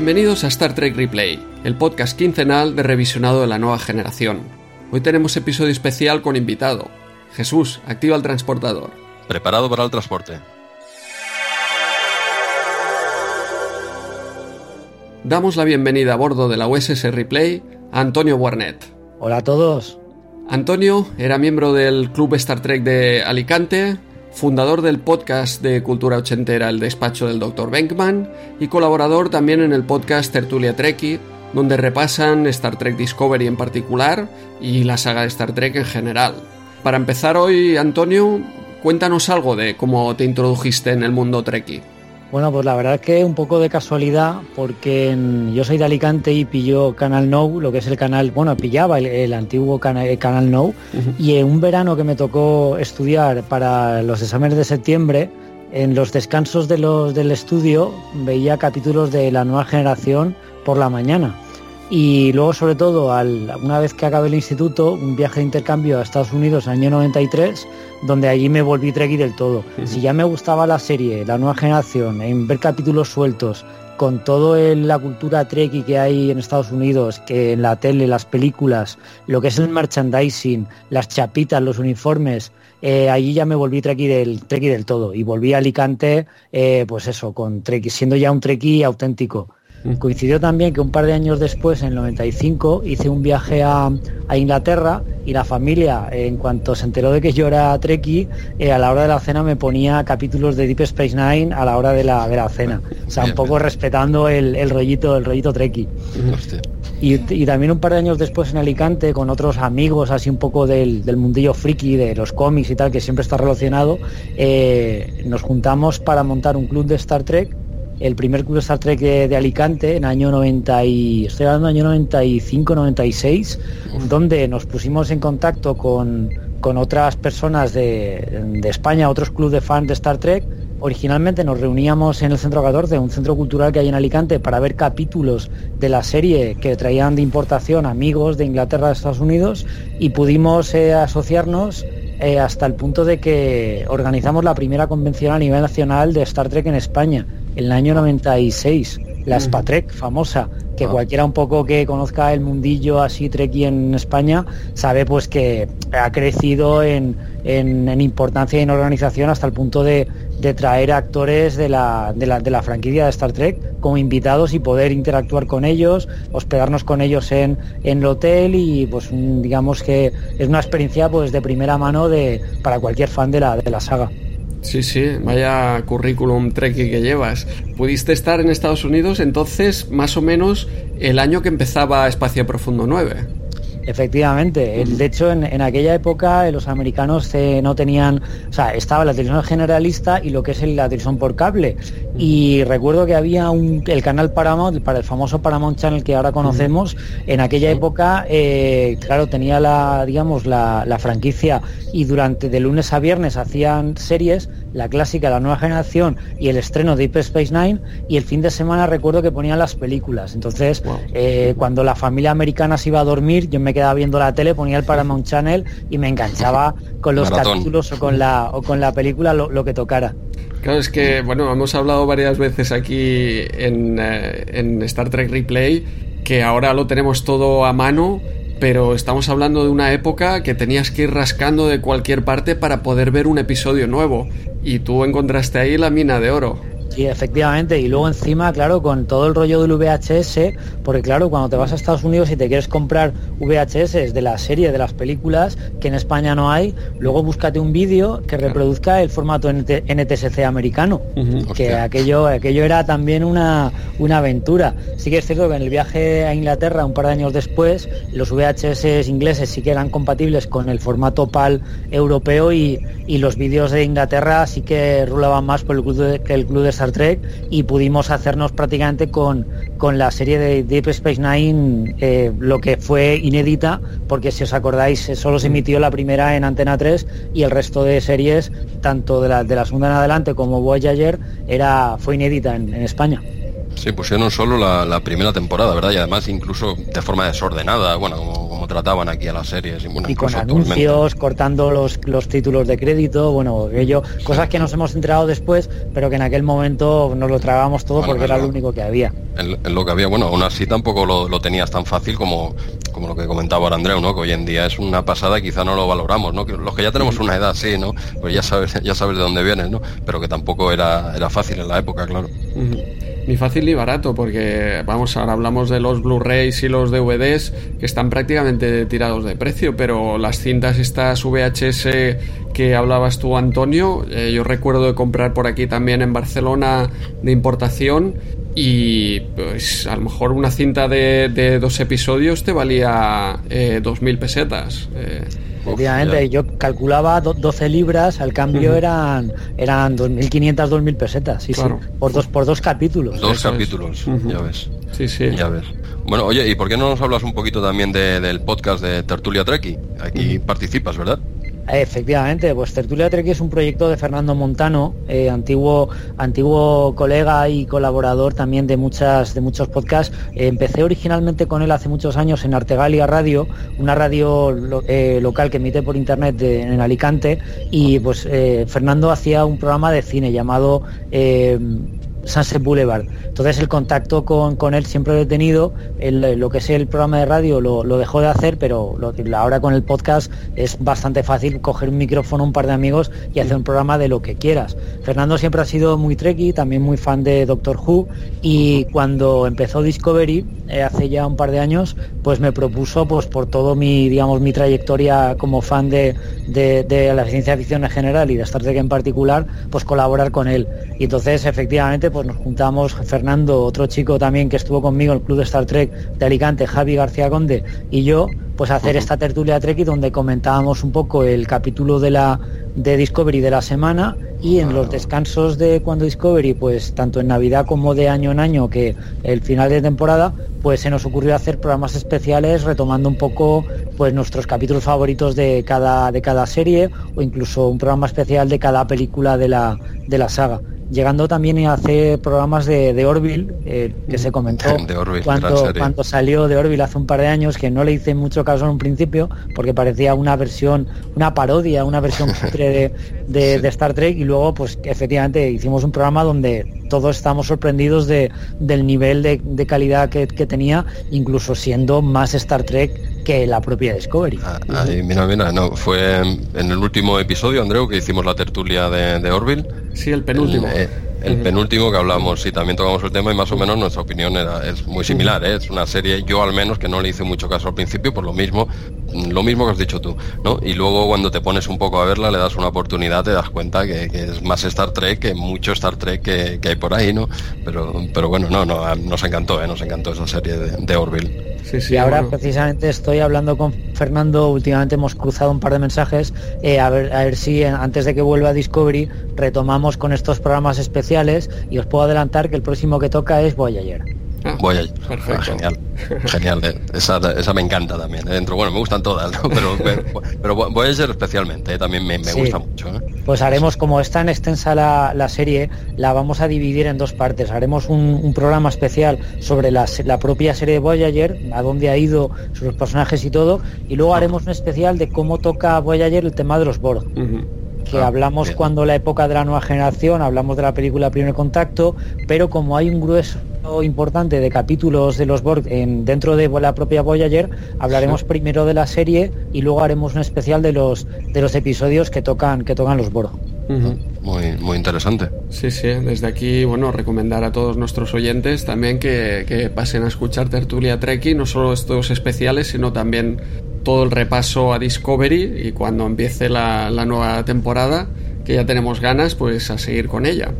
Bienvenidos a Star Trek Replay, el podcast quincenal de revisionado de la nueva generación. Hoy tenemos episodio especial con invitado. Jesús, activa el transportador. Preparado para el transporte. Damos la bienvenida a bordo de la USS Replay a Antonio Warnet. Hola a todos. Antonio era miembro del Club Star Trek de Alicante, fundador del podcast de cultura ochentera El despacho del Dr. Benkman y colaborador también en el podcast Tertulia Trekkie, donde repasan Star Trek Discovery en particular y la saga de Star Trek en general. Para empezar hoy, Antonio, cuéntanos algo de cómo te introdujiste en el mundo Trekkie. Bueno, pues la verdad es que un poco de casualidad, porque yo soy de Alicante y pilló Canal No, lo que es el canal, bueno, pillaba el, antiguo canal, canal No, y en un verano que me tocó estudiar para los exámenes de septiembre, en los descansos de los, del estudio veía capítulos de la nueva generación por la mañana. Y luego, sobre todo, al, una vez que acabé el instituto, un viaje de intercambio a Estados Unidos en el año 93, donde allí me volví Trekkie del todo. Si ya me gustaba la serie, la nueva generación, en ver capítulos sueltos, con toda la cultura Trekkie que hay en Estados Unidos, que en la tele, las películas, lo que es el merchandising, las chapitas, los uniformes, eh, allí ya me volví Trekkie del, trekkie del todo. Y volví a Alicante, eh, pues eso, con Trekkie, siendo ya un Trekkie auténtico. Coincidió también que un par de años después, en el 95, hice un viaje a, Inglaterra y la familia, en cuanto se enteró de que yo era Trekkie, eh, a la hora de la cena me ponía capítulos de Deep Space Nine a la hora de la, de la cena. O sea, un poco respetando el, rollito, el rollito Trekkie. Y, también un par de años después en Alicante, con otros amigos así un poco del, mundillo friki, de los cómics y tal, que siempre está relacionado, eh, nos juntamos para montar un club de Star Trek el primer club de Star Trek de, Alicante en año 90 y estoy hablando año 95 96 donde nos pusimos en contacto con, otras personas de, España otros clubes de fans de Star Trek. Originalmente nos reuníamos en el Centro 14 un centro cultural que hay en Alicante para ver capítulos de la serie que traían de importación amigos de Inglaterra de Estados Unidos y pudimos eh, asociarnos eh, hasta el punto de que organizamos la primera convención a nivel nacional de Star Trek en España en el año 96, la Spatrek famosa, que ah. cualquiera un poco que conozca el mundillo así Trekkie en España sabe pues que ha crecido en, importancia y en organización hasta el punto de, traer actores de la, de, la, franquicia de Star Trek como invitados y poder interactuar con ellos, hospedarnos con ellos en, el hotel y pues digamos que es una experiencia pues de primera mano de, para cualquier fan de la, de la saga. Sí, sí, vaya currículum trekkie que llevas. Pudiste estar en Estados Unidos entonces más o menos el año que empezaba Espacio Profundo 9. Efectivamente, de hecho en, aquella época eh, los americanos eh, no tenían, o sea, estaba la televisión generalista y lo que es la televisión por cable. Y recuerdo que había un, el canal Paramount, para el famoso Paramount Channel que ahora conocemos, en aquella época, eh, claro, tenía la, digamos, la, la franquicia y durante de lunes a viernes hacían series la clásica, la nueva generación y el estreno de Deep Space Nine y el fin de semana recuerdo que ponían las películas. Entonces, eh, cuando la familia americana se iba a dormir, yo me quedaba viendo la tele, ponía el Paramount Channel y me enganchaba con los capítulos o con la, o con la película lo, que tocara. Claro, es que, bueno, hemos hablado varias veces aquí en, eh, en Star Trek Replay que ahora lo tenemos todo a mano pero estamos hablando de una época que tenías que ir rascando de cualquier parte para poder ver un episodio nuevo y tú encontraste ahí la mina de oro. Sí, efectivamente. Y luego encima, claro, con todo el rollo del VHS, porque claro, cuando te vas a Estados Unidos y te quieres comprar VHS de la serie, de las películas, que en España no hay, luego búscate un vídeo que reproduzca el formato NTSC americano, que aquello, aquello era también una, una aventura. Sí que es cierto que en el viaje a Inglaterra, un par de años después, los VHS ingleses sí que eran compatibles con el formato PAL europeo y, los vídeos de Inglaterra sí que rulaban más por el club de, que el club de Star Y pudimos hacernos prácticamente con, con la serie de Deep Space Nine eh, lo que fue inédita, porque si os acordáis, eh, solo se emitió la primera en Antena 3 y el resto de series, tanto de la, de la segunda en adelante como Voyager, era, fue inédita en España. Sí, pusieron solo la, primera temporada, ¿verdad? Y además incluso de forma desordenada, bueno, como, trataban aquí a las series. Y, con anuncios, cortando los, los títulos de crédito, bueno, ello, cosas que nos hemos enterado después, pero que en aquel momento nos lo tragábamos todo porque era lo único que había. En, lo que había, bueno, aún así tampoco lo, tenías tan fácil como, como lo que comentaba ahora Andreu, ¿no? Que hoy en día es una pasada, quizá no lo valoramos, ¿no? Que los que ya tenemos una edad, sí, ¿no? Pues ya sabes, ya sabes de dónde vienes, ¿no? Pero que tampoco era, era fácil en la época, claro. Ni fácil ni barato, porque vamos, ahora hablamos de los Blu-rays y los DVDs que están prácticamente tirados de precio, pero las cintas estas VHS que hablabas tú, Antonio, eh, yo recuerdo de comprar por aquí también en Barcelona de importación y pues a lo mejor una cinta de, dos episodios te valía eh, 2.000 pesetas. Eh, Efectivamente, yo calculaba 12 libras, al cambio eran eran 2.500, 2.000 pesetas, sí, por dos por dos capítulos. Dos capítulos, ya ves. Sí, sí. Ya ves. Bueno, oye, ¿y por qué no nos hablas un poquito también del podcast de Tertulia Treki? Aquí participas, ¿verdad? Efectivamente, pues Tertulia Trek es un proyecto de Fernando Montano, eh, antiguo, antiguo colega y colaborador también de muchas de muchos podcasts. Eh, empecé originalmente con él hace muchos años en Artegalia Radio, una radio eh, local que emite por internet en Alicante, y pues Fernando hacía un programa de cine llamado Sunset Boulevard. Entonces el contacto con, él siempre lo he tenido, lo que es el programa de radio lo, dejó de hacer, pero ahora con el podcast es bastante fácil coger un micrófono, un par de amigos y hacer un programa de lo que quieras. Fernando siempre ha sido muy trekkie, también muy fan de Doctor Who y cuando empezó Discovery, eh, hace ya un par de años, pues me propuso pues por todo mi, digamos, mi trayectoria como fan de, de la ciencia ficción en general y de Star Trek en particular, pues colaborar con él. Y entonces efectivamente pues nos juntamos Fernando, otro chico también que estuvo conmigo en el club de Star Trek de Alicante, Javi García Conde y yo, pues hacer esta tertulia Trek donde comentábamos un poco el capítulo de la de Discovery de la semana y en los descansos de cuando Discovery, pues tanto en Navidad como de año en año, que el final de temporada, pues se nos ocurrió hacer programas especiales retomando un poco pues nuestros capítulos favoritos de cada, de cada serie o incluso un programa especial de cada película de la, de la saga llegando también a hacer programas de, de Orville, eh, que se comentó cuando, salió de Orville hace un par de años, que no le hice mucho caso en un principio, porque parecía una versión, una parodia, una versión de, de, Star Trek, y luego pues efectivamente hicimos un programa donde todos estamos sorprendidos de, del nivel de, calidad que, tenía, incluso siendo más Star Trek que la propia Discovery. Ah, mira, mira, no, fue en el último episodio, Andreu, que hicimos la tertulia de, de Orville Sí, el penúltimo. Eh, el penúltimo que hablamos, sí, también tocamos el tema y más o menos nuestra opinión era, es muy similar, ¿eh? es una serie, yo al menos que no le hice mucho caso al principio, por lo mismo, lo mismo que has dicho tú, ¿no? Y luego cuando te pones un poco a verla, le das una oportunidad, te das cuenta que, es más Star Trek que mucho Star Trek que, hay por ahí, ¿no? Pero, pero bueno, no, no, nos encantó, ¿eh? nos encantó esa serie de, Orville. Sí, sí, y ahora precisamente estoy hablando con Fernando, últimamente hemos cruzado un par de mensajes, eh, a, ver, a ver si antes de que vuelva a Discovery retomamos con estos programas especiales y os puedo adelantar que el próximo que toca es Voyager. Ah, Voyager, ah, genial, genial, eh. esa, me encanta también. Eh. Dentro, bueno, me gustan todas, pero, pero, Voyager especialmente eh, también me, gusta mucho. Pues haremos, como es tan extensa la, serie, la vamos a dividir en dos partes. Haremos un, programa especial sobre la, propia serie de Voyager, a dónde ha ido, sus personajes y todo, y luego haremos un especial de cómo toca Voyager el tema de los Borg que ah, hablamos cuando la época de la nueva generación, hablamos de la película Primer Contacto, pero como hay un grueso importante de capítulos de los Borg en, dentro de la propia Voyager, hablaremos primero de la serie y luego haremos un especial de los de los episodios que tocan que tocan los Borg. Muy, muy interesante. Sí, sí, desde aquí, bueno, recomendar a todos nuestros oyentes también que, que pasen a escuchar Tertulia Treki, no solo estos especiales, sino también todo el repaso a Discovery y cuando empiece la, nueva temporada, que ya tenemos ganas, pues a seguir con ella.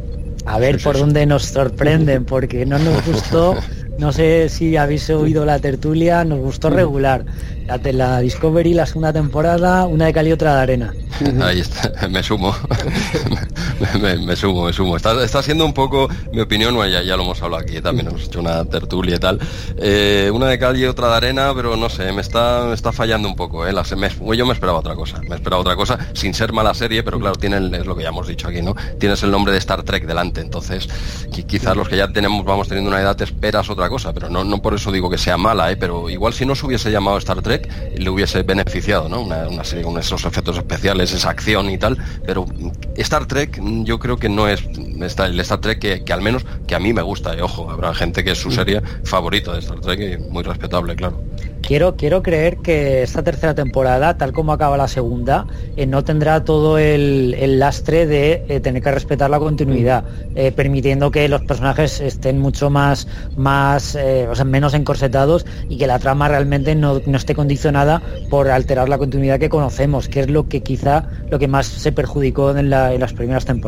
A ver por dónde nos sorprenden, porque no nos gustó, no sé si habéis oído la tertulia, nos gustó regular. La, la Discovery, la segunda temporada, una de cal y otra de arena. Ahí está, me sumo. me, sumo, me sumo. Está, está, siendo un poco, mi opinión, ya, ya lo hemos hablado aquí, también hemos hecho una tertulia y tal. Eh, una de calle y otra de arena, pero no sé, me está, me está fallando un poco. ¿eh? yo me esperaba otra cosa, me esperaba otra cosa, sin ser mala serie, pero claro, tiene es lo que ya hemos dicho aquí, ¿no? Tienes el nombre de Star Trek delante, entonces quizás los que ya tenemos, vamos teniendo una edad, te esperas otra cosa, pero no, no por eso digo que sea mala, ¿eh? pero igual si no se hubiese llamado Star Trek, le hubiese beneficiado, ¿no? Una, una serie con esos efectos especiales, esa acción y tal, pero Star Trek yo creo que no es el Star Trek que, al menos que a mí me gusta, y ojo, habrá gente que es su serie favorita de Star Trek y muy respetable, claro. Quiero, quiero creer que esta tercera temporada, tal como acaba la segunda, eh, no tendrá todo el, lastre de eh, tener que respetar la continuidad, eh, permitiendo que los personajes estén mucho más, más o sea, menos encorsetados y que la trama realmente no, no esté condicionada por alterar la continuidad que conocemos, que es lo que quizá lo que más se perjudicó en, en las primeras temporadas.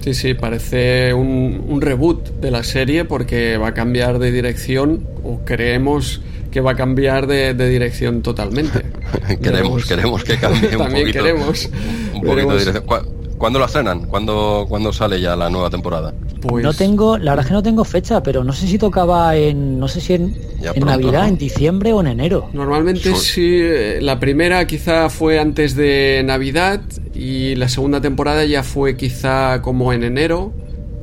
Sí, sí, parece un, reboot de la serie porque va a cambiar de dirección o creemos que va a cambiar de, dirección totalmente. queremos, queremos que cambie un También queremos. Un poquito de dirección. ¿Cuándo la estrenan? ¿Cuándo, ¿Cuándo sale ya la nueva temporada? Pues... No tengo, la verdad es que no tengo fecha, pero no sé si tocaba en, no sé si en, Navidad, en diciembre o en enero. Normalmente sí, eh, la primera quizá fue antes de Navidad y la segunda temporada ya fue quizá como en enero.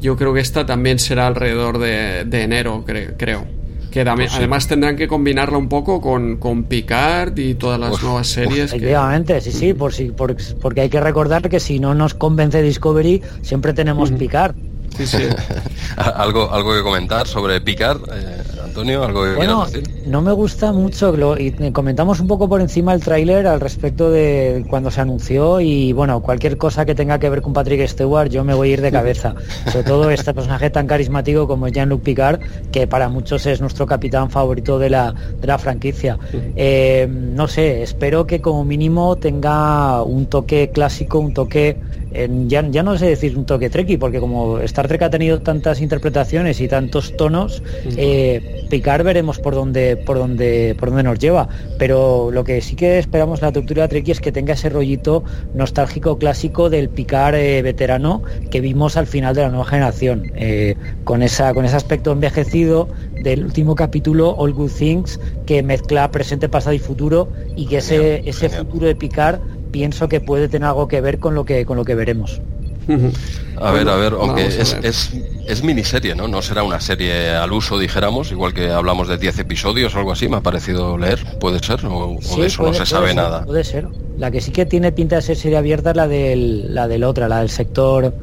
Yo creo que esta también será alrededor de, enero, creo. Que pues además tendrán que combinarla un poco con, con Picard y todas las nuevas series. efectivamente, sí, sí, por si, porque hay que recordar que si no nos convence Discovery, siempre tenemos Picard. Sí, sí. ¿Algo, ¿Algo que comentar sobre Picard? Eh, Antonio, algo que bueno, no me gusta mucho, y comentamos un poco por encima el tráiler al respecto de cuando se anunció y bueno, cualquier cosa que tenga que ver con Patrick Stewart yo me voy a ir de cabeza. Sobre todo este personaje tan carismático como Jean-Luc Picard, que para muchos es nuestro capitán favorito de la, de la franquicia. Eh, no sé, espero que como mínimo tenga un toque clásico, un toque ya, no sé decir un toque trekkie, porque como Star Trek ha tenido tantas interpretaciones y tantos tonos, eh, picar veremos por dónde, por dónde, por dónde nos lleva. Pero lo que sí que esperamos la tortura trekkie es que tenga ese rollito nostálgico clásico del picar eh, veterano que vimos al final de la nueva generación, eh, con esa, con ese aspecto envejecido del último capítulo All Good Things que mezcla presente, pasado y futuro y que ese, ese futuro de picar pienso que puede tener algo que ver con lo que, con lo que veremos. A ver, a ver, aunque es, es, miniserie, ¿no? No será una serie al uso, dijéramos, igual que hablamos de 10 episodios o algo así, me ha parecido leer, ¿puede ser? ¿O, de eso no se sabe nada? Puede ser. La que sí que tiene pinta de ser serie abierta es la del, la del otra, la del sector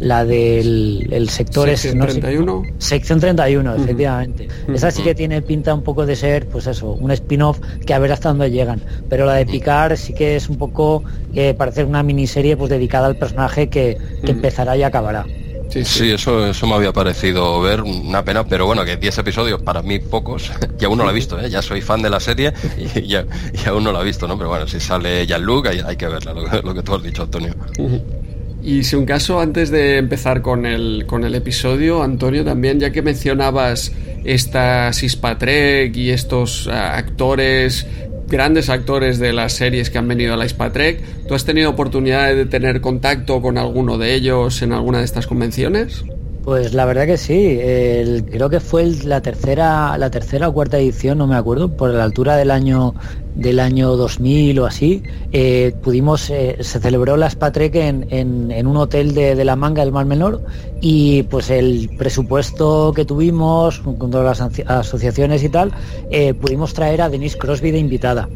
la del el sector sección 31 sección 31 efectivamente. Esa sí que tiene pinta un poco de ser pues eso un spin-off que a ver hasta dónde llegan. Pero la de Picar sí que es un poco que parece una miniserie pues dedicada al personaje que, empezará y acabará. Sí, eso, eso me había parecido ver, una pena, pero bueno, que 10 episodios para mí pocos, y aún no lo he visto, ¿eh? ya soy fan de la serie y, ya, aún no lo he visto, ¿no? Pero bueno, si sale Jean-Luc hay, hay, que verla, lo, que tú has dicho, Antonio. Y si un caso, antes de empezar con el, con el episodio, Antonio, también, ya que mencionabas esta Ispatrek y estos eh, actores, grandes actores de las series que han venido a la Ispatrek, ¿tú has tenido oportunidad de tener contacto con alguno de ellos en alguna de estas convenciones? Pues la verdad que sí, creo que fue la tercera, la tercera o cuarta edición, no me acuerdo, por la altura del año del año 2000 o así, eh, pudimos, eh, se celebró la Spatrek en, en, un hotel de, la Manga del Mar Menor y pues el presupuesto que tuvimos con todas las asociaciones y tal, eh, pudimos traer a Denise Crosby de invitada.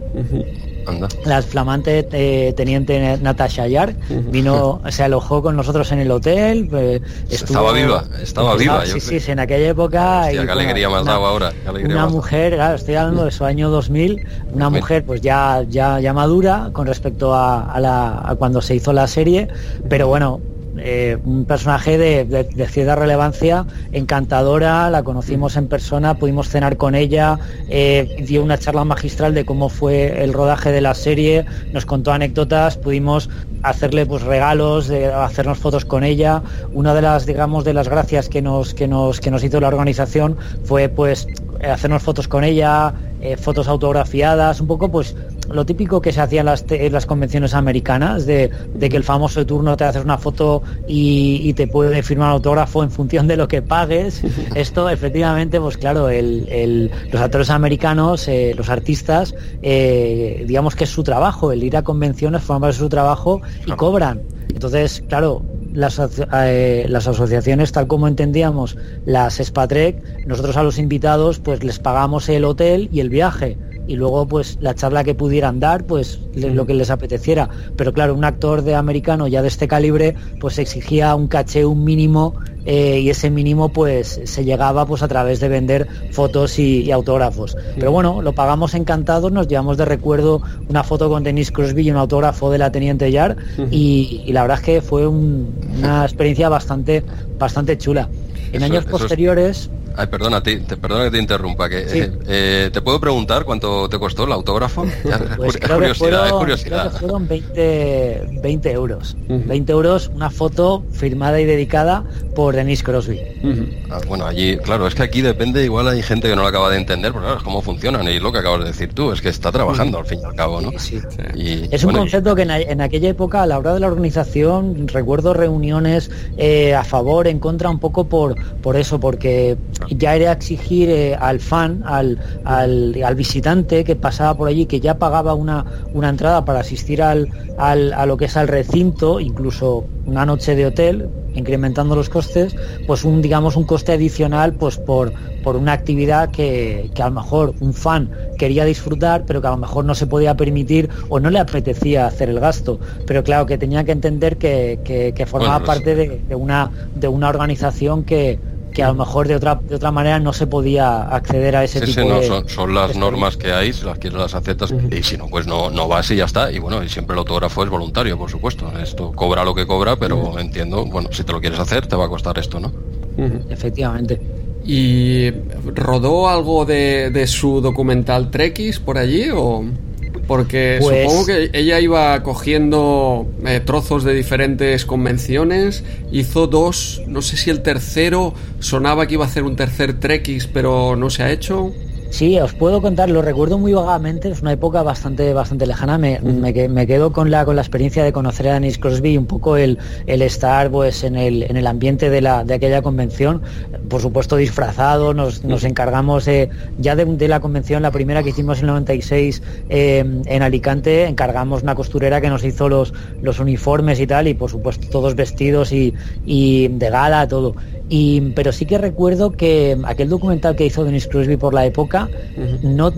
La flamante eh, teniente Natasha Yar vino, se alojó con nosotros en el hotel. Eh, estaba viva, estaba viva. Sí, sí, sí, en aquella época. qué alegría dado ahora. una mujer, claro, estoy hablando de su año 2000, una mujer pues ya, ya, ya madura con respecto a, la, a cuando se hizo la serie, pero bueno, eh, un personaje de, cierta relevancia, encantadora, la conocimos en persona, pudimos cenar con ella, eh, dio una charla magistral de cómo fue el rodaje de la serie, nos contó anécdotas, pudimos hacerle pues regalos, hacernos fotos con ella. Una de las, digamos, de las gracias que nos, que nos, que nos hizo la organización fue pues hacernos fotos con ella, eh, fotos autografiadas, un poco pues lo típico que se hacía en las, en las convenciones americanas, de, que el famoso turno te haces una foto y, te puede firmar un autógrafo en función de lo que pagues. Esto efectivamente, pues claro, los actores americanos, eh, los artistas, eh, digamos que es su trabajo, el ir a convenciones forma parte de su trabajo y cobran. Entonces, claro, las, eh, las, asociaciones, tal como entendíamos las Spatrek, nosotros a los invitados pues les pagamos el hotel y el viaje y luego pues la charla que pudieran dar, pues lo que les apeteciera. Pero claro, un actor de americano ya de este calibre, pues exigía un caché, un mínimo, eh, y ese mínimo pues se llegaba pues a través de vender fotos y, autógrafos. Pero bueno, lo pagamos encantados, nos llevamos de recuerdo una foto con Denise Crosby y un autógrafo de la Teniente Yar, y, la verdad es que fue una experiencia bastante, bastante chula. En años posteriores... Ay, perdona, te, perdona que te interrumpa. Que, eh, eh, ¿Te puedo preguntar cuánto te costó el autógrafo? Pues curiosidad, fueron, curiosidad. fueron 20, 20 euros. 20 euros, una foto firmada y dedicada por Denise Crosby. Ah, bueno, allí, claro, es que aquí depende, igual hay gente que no lo acaba de entender, pero claro, es cómo funcionan y lo que acabas de decir tú, es que está trabajando al fin y al cabo, ¿no? es un concepto que en, aquella época, a la hora de la organización, recuerdo reuniones eh, a favor, en contra, un poco por, por eso, porque ya era exigir eh, al fan, al, al, visitante que pasaba por allí, que ya pagaba una, una entrada para asistir al, al, a lo que es al recinto, incluso una noche de hotel, incrementando los costes, pues un digamos un coste adicional pues por, por una actividad que, a lo mejor un fan quería disfrutar, pero que a lo mejor no se podía permitir o no le apetecía hacer el gasto. Pero claro que tenía que entender que, formaba parte de, una, de una organización que, que a lo mejor de otra de otra manera no se podía acceder a ese tipo de son, las normas que hay si las quieres las aceptas y si no pues no no vas y ya está y bueno y siempre el autógrafo es voluntario por supuesto esto cobra lo que cobra pero entiendo bueno si te lo quieres hacer te va a costar esto no efectivamente. Y rodó algo de, de su documental Trekkies por allí o porque pues supongo que ella iba cogiendo eh, trozos de diferentes convenciones, hizo dos, no sé si el tercero sonaba que iba a hacer un tercer Trekkies, pero no se ha hecho. Sí, os puedo contar, lo recuerdo muy vagamente, es una época bastante, bastante lejana, me, me, quedo con la, con la experiencia de conocer a Dennis Crosby, un poco el, el estar pues, en, el, en el ambiente de, la, de aquella convención, por supuesto disfrazado, nos, nos encargamos ya de, la convención, la primera que hicimos en el 96 em, en Alicante, encargamos una costurera que nos hizo los, los uniformes y tal, y por supuesto todos vestidos y, y de gala, todo pero sí que recuerdo que aquel documental que hizo Dennis Crosby por la época, no,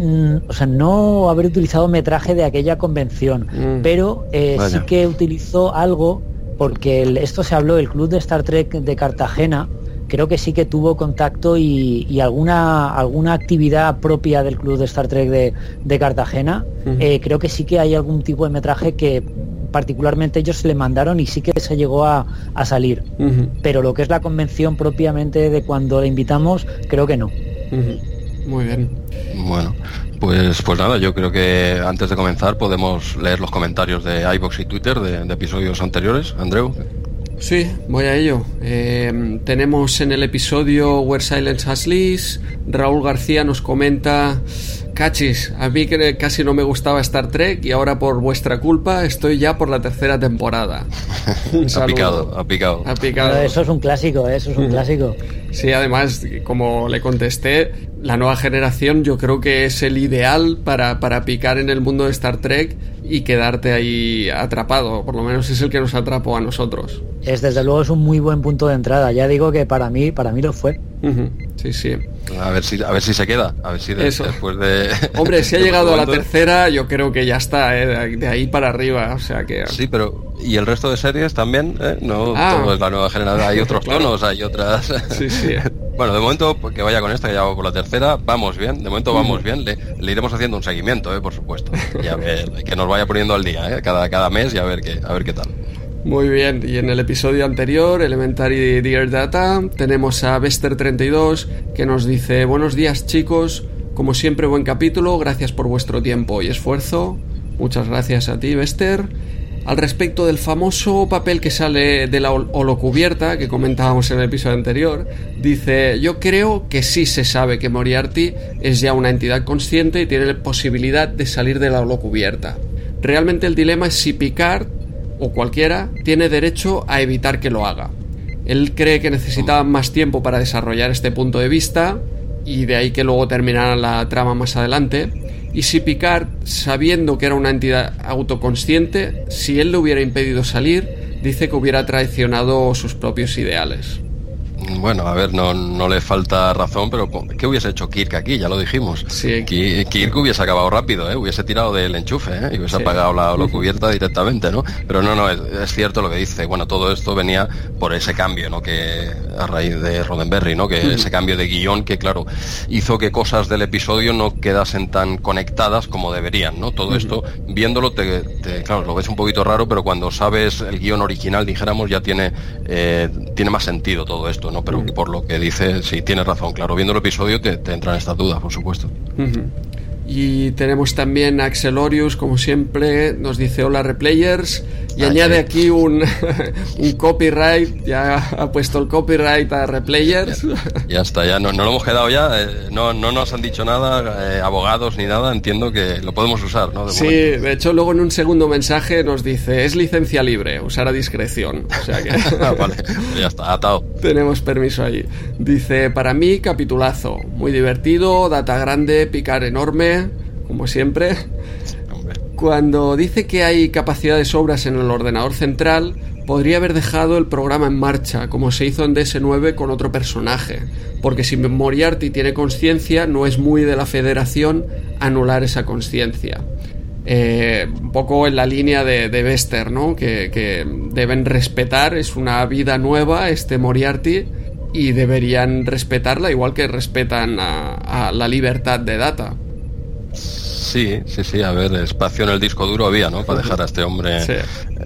o sea, no haber utilizado metraje de aquella convención, mm. pero eh, sí que utilizó algo, porque esto se habló, el club de Star Trek de Cartagena, creo que sí que tuvo contacto y, alguna, alguna actividad propia del club de Star Trek de, Cartagena. Eh, creo que sí que hay algún tipo de metraje que particularmente ellos se le mandaron y sí que se llegó a, salir. Pero lo que es la convención propiamente de cuando le invitamos, creo que no. Muy bien. Bueno, pues, pues nada, yo creo que antes de comenzar podemos leer los comentarios de iBox y Twitter de, episodios anteriores. Andreu. Sí, voy a ello. Eh, tenemos en el episodio Where Silence Has Lease, Raúl García nos comenta Cachis, a mí que casi no me gustaba Star Trek y ahora por vuestra culpa estoy ya por la tercera temporada. ha picado, ha picado. Ha picado. eso es un clásico, ¿eh? eso es un clásico. Sí, además, como le contesté, la nueva generación yo creo que es el ideal para, para picar en el mundo de Star Trek y quedarte ahí atrapado, por lo menos es el que nos atrapó a nosotros. Es desde luego es un muy buen punto de entrada, ya digo que para mí, para mí lo fue. Sí, sí. A ver si, a ver si se queda, a ver si después de... Hombre, si ha llegado a la tercera, yo creo que ya está, ¿eh? de ahí para arriba, o sea que... Sí, pero ¿y el resto de series también? ¿eh? No ah. todo es la nueva generación, hay otros tonos, hay otras... Sí, sí. bueno, de momento, pues, que vaya con esta, que ya va por la tercera, vamos bien, de momento vamos bien, le, iremos haciendo un seguimiento, ¿eh? por supuesto, y a ver, que nos vaya poniendo al día, ¿eh? cada, cada mes y a ver qué, a ver qué tal. Muy bien, y en el episodio anterior, Elementary Dear Data, tenemos a Bester32 que nos dice Buenos días chicos, como siempre buen capítulo, gracias por vuestro tiempo y esfuerzo. Muchas gracias a ti, Bester. al respecto del famoso papel que sale de la holocubierta que comentábamos en el episodio anterior, dice, yo creo que sí se sabe que Moriarty es ya una entidad consciente y tiene la posibilidad de salir de la holocubierta. Realmente el dilema es si Picard, o cualquiera, tiene derecho a evitar que lo haga. Él cree que necesitaba más tiempo para desarrollar este punto de vista, y de ahí que luego terminara la trama más adelante, y si Picard, sabiendo que era una entidad autoconsciente, si él le hubiera impedido salir, dice que hubiera traicionado sus propios ideales. Bueno, a ver, no, no le falta razón, pero ¿qué hubiese hecho Kirk aquí? Ya lo dijimos. Sí. Kirk hubiese acabado rápido, ¿eh? hubiese tirado del enchufe ¿eh? y hubiese apagado la, cubierta directamente, ¿no? Pero no, no, es, cierto lo que dice. Bueno, todo esto venía por ese cambio, ¿no? Que a raíz de Roddenberry, ¿no? Que ese cambio de guion que, claro, hizo que cosas del episodio no quedasen tan conectadas como deberían, ¿no? Todo esto, viéndolo, te, claro, lo ves un poquito raro, pero cuando sabes el guion original, dijéramos, ya tiene, eh, tiene más sentido todo esto, ¿no? Pero por lo que dice, sí, tiene razón, claro. Viendo el episodio te, te entran estas dudas, por supuesto. Y tenemos también a Axelorius, como siempre, nos dice hola replayers y ah, añade aquí un, un, copyright, ya ha puesto el copyright a replayers. Ya, está, ya no, no, lo hemos quedado ya, eh, no, no nos han dicho nada, eh, abogados ni nada, entiendo que lo podemos usar, ¿no? sí, de hecho luego en un segundo mensaje nos dice es licencia libre, usar a discreción. O sea que... Ah, vale, ya está, atado. Tenemos permiso ahí. Dice, para mí capitulazo, muy divertido, data grande, picar enorme como siempre. Cuando dice que hay capacidad de sobras en el ordenador central, podría haber dejado el programa en marcha, como se hizo en DS9 con otro personaje, porque si Moriarty tiene conciencia, no es muy de la Federación anular esa conciencia. Eh, un poco en la línea de, de Bester, ¿no? Que, deben respetar, es una vida nueva este Moriarty y deberían respetarla igual que respetan a la libertad de Data. Sí, sí, sí, a ver, espacio en el disco duro había, ¿no? Para dejar a este hombre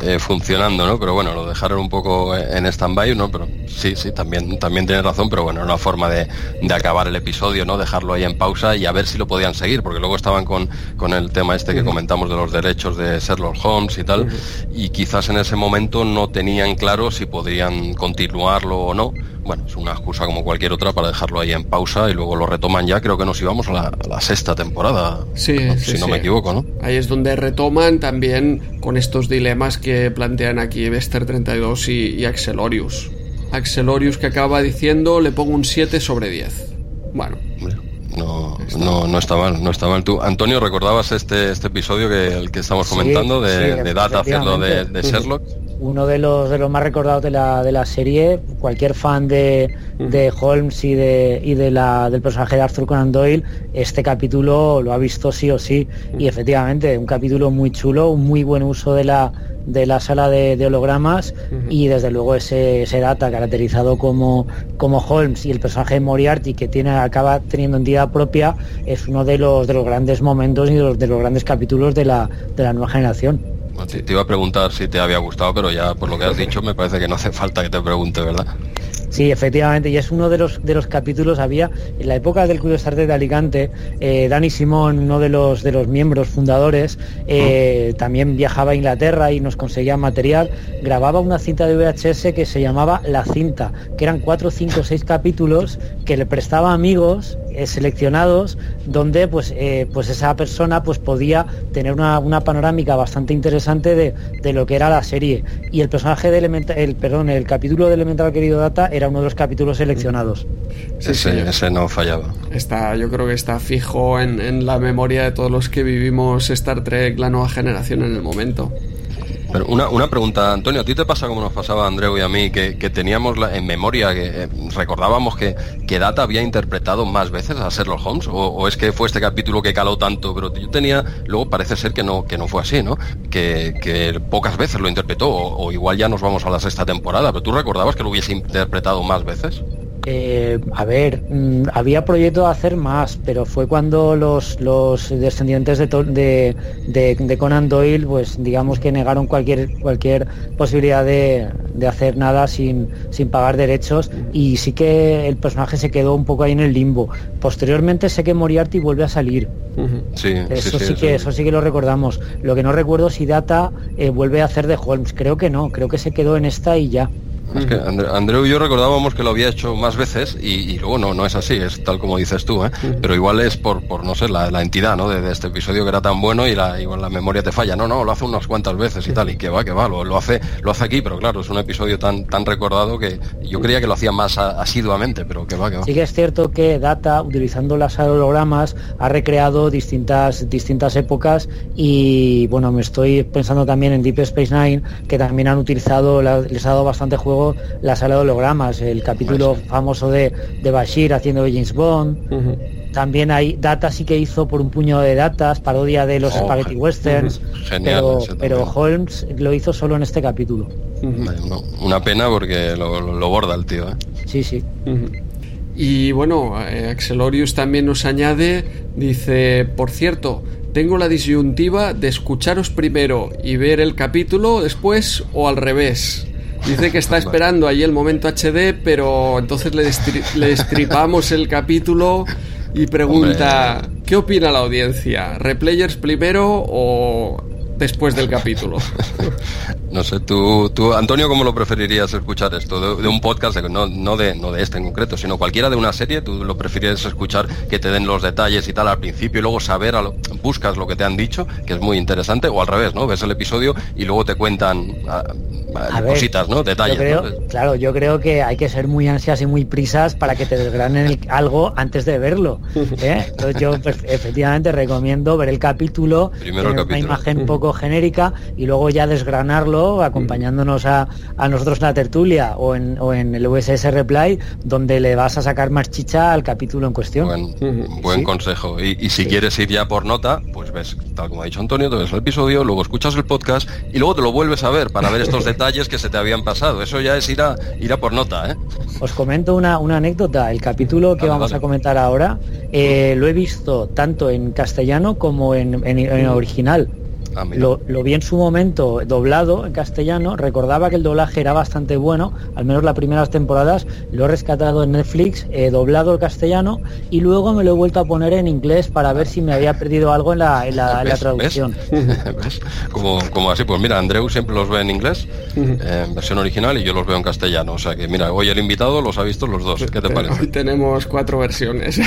eh, funcionando, ¿no? Pero bueno, lo dejaron un poco en stand-by, ¿no? Pero sí, sí, también, también tiene razón, pero bueno, una forma de, acabar el episodio, ¿no? Dejarlo ahí en pausa y a ver si lo podían seguir, porque luego estaban con, con el tema este que comentamos de los derechos de Sherlock Holmes y tal, y quizás en ese momento no tenían claro si podrían continuarlo o no bueno, es una excusa como cualquier otra para dejarlo ahí en pausa y luego lo retoman ya, creo que nos íbamos a la, sexta temporada, sí, si no me equivoco, ¿no? Ahí es donde retoman también con estos dilemas que plantean aquí Vester 32 y, y Axelorius. Axelorius que acaba diciendo le pongo un 7 sobre 10. Bueno. No, no, no está mal, no está mal. Tú, Antonio, ¿recordabas este, este episodio que el que estamos comentando de, de Data haciendo de, de Sherlock? Uno de los, de los más recordados de la, de la serie. Cualquier fan de, de Holmes y, de, y de la, del personaje de Arthur Conan Doyle, este capítulo lo ha visto sí o sí. Y efectivamente, un capítulo muy chulo, un muy buen uso de la, de la sala de, hologramas y desde luego ese, ese, data caracterizado como, como Holmes y el personaje de Moriarty que tiene, acaba teniendo entidad propia es uno de los, de los grandes momentos y de los, de los grandes capítulos de la, de la nueva generación. Te, iba a preguntar si te había gustado, pero ya por lo que has dicho me parece que no hace falta que te pregunte, ¿verdad? Sí, efectivamente, y es uno de los de los capítulos. Había en la época del Club de de Alicante, eh, Dani Simón, uno de los de los miembros fundadores, eh, también viajaba a Inglaterra y nos conseguía material, grababa una cinta de VHS que se llamaba La Cinta, que eran cuatro, cinco, seis capítulos que le prestaba amigos eh, seleccionados donde pues, eh, pues esa persona pues podía tener una, panorámica bastante interesante de, lo que era la serie y el personaje de Elemental, el perdón, el capítulo de Elemental Querido Data era uno de los capítulos seleccionados. ese, no fallaba. Está, yo creo que está fijo en, en la memoria de todos los que vivimos Star Trek, la nueva generación en el momento. Pero una, una pregunta, Antonio, ¿a ti te pasa como nos pasaba Andreu y a mí, que, teníamos la, en memoria, que eh, recordábamos que, que, Data había interpretado más veces a Sherlock Holmes? O, es que fue este capítulo que caló tanto? Pero yo tenía, luego parece ser que no, que no fue así, ¿no? Que, que pocas veces lo interpretó, o, igual ya nos vamos a la sexta temporada, pero ¿tú recordabas que lo hubiese interpretado más veces? Eh, a ver, mm, había proyecto de hacer más, pero fue cuando los, los descendientes de, de, Conan Doyle, pues digamos que negaron cualquier, cualquier posibilidad de, hacer nada sin, sin pagar derechos y sí que el personaje se quedó un poco ahí en el limbo. Posteriormente sé que Moriarty vuelve a salir. sí, eso sí, que eso sí que lo recordamos. Lo que no recuerdo si Data eh, vuelve a hacer de Holmes. Creo que no, creo que se quedó en esta y ya. Es que Andreu y yo recordábamos que lo había hecho más veces y, luego no, no es así, es tal como dices tú, ¿eh? pero igual es por, por no sé, la, entidad ¿no? De, este episodio que era tan bueno y la, igual la memoria te falla. No, no, lo hace unas cuantas veces y tal, y que va, que va, lo, hace, lo hace aquí, pero claro, es un episodio tan, tan recordado que yo creía que lo hacía más asiduamente, pero que va, que va. Sí que es cierto que Data, utilizando las hologramas, ha recreado distintas, distintas épocas y bueno, me estoy pensando también en Deep Space Nine, que también han utilizado, les ha dado bastante juego la sala de hologramas, el capítulo famoso de, de, Bashir haciendo James Bond. También hay Data sí que hizo por un puño de datas, parodia de los Spaghetti Westerns. pero, Holmes lo hizo solo en este capítulo. una pena porque lo, borda el tío. ¿eh? Sí, sí. Y bueno, eh, Axelorius también nos añade, dice, por cierto, tengo la disyuntiva de escucharos primero y ver el capítulo después o al revés. Dice que está esperando ahí el momento HD, pero entonces le, destripamos el capítulo y pregunta, ¿qué opina la audiencia? ¿Replayers primero o después del capítulo. no sé, tú, tú, Antonio, ¿cómo lo preferirías escuchar esto? De, un podcast, no, no, de, no de este en concreto, sino cualquiera de una serie, tú lo preferirías escuchar que te den los detalles y tal al principio y luego saber, a lo, buscas lo que te han dicho, que es muy interesante, o al revés, ¿no? Ves el episodio y luego te cuentan ah, ah, cositas, ¿no? Detalles. Claro, yo creo que hay que ser muy ansias y muy prisas para que te desgranen algo antes de verlo. ¿eh? Entonces yo pues, efectivamente recomiendo ver el capítulo, Primero el capítulo. una imagen un poco genérica y luego ya desgranarlo acompañándonos a, nosotros la tertulia o en, o en el USS Reply donde le vas a sacar más chicha al capítulo en cuestión. Buen, consejo. Y, si quieres ir ya por nota, pues ves, tal como ha dicho Antonio, te ves el episodio, luego escuchas el podcast y luego te lo vuelves a ver para ver estos detalles que se te habían pasado. Eso ya es ir a, ir a por nota. ¿eh? Os comento una, una anécdota. El capítulo que vamos a comentar ahora eh, lo he visto tanto en castellano como en, en original. Ah, lo, vi en su momento doblado en castellano, recordaba que el doblaje era bastante bueno, al menos las primeras temporadas, lo he rescatado en Netflix, he doblado el castellano y luego me lo he vuelto a poner en inglés para ver si me había perdido algo en la, traducción. Como, como, así, pues mira, Andreu siempre los ve en inglés, en versión original, y yo los veo en castellano. O sea que mira, hoy el invitado los ha visto los dos. ¿Qué te parece? Hoy tenemos cuatro versiones.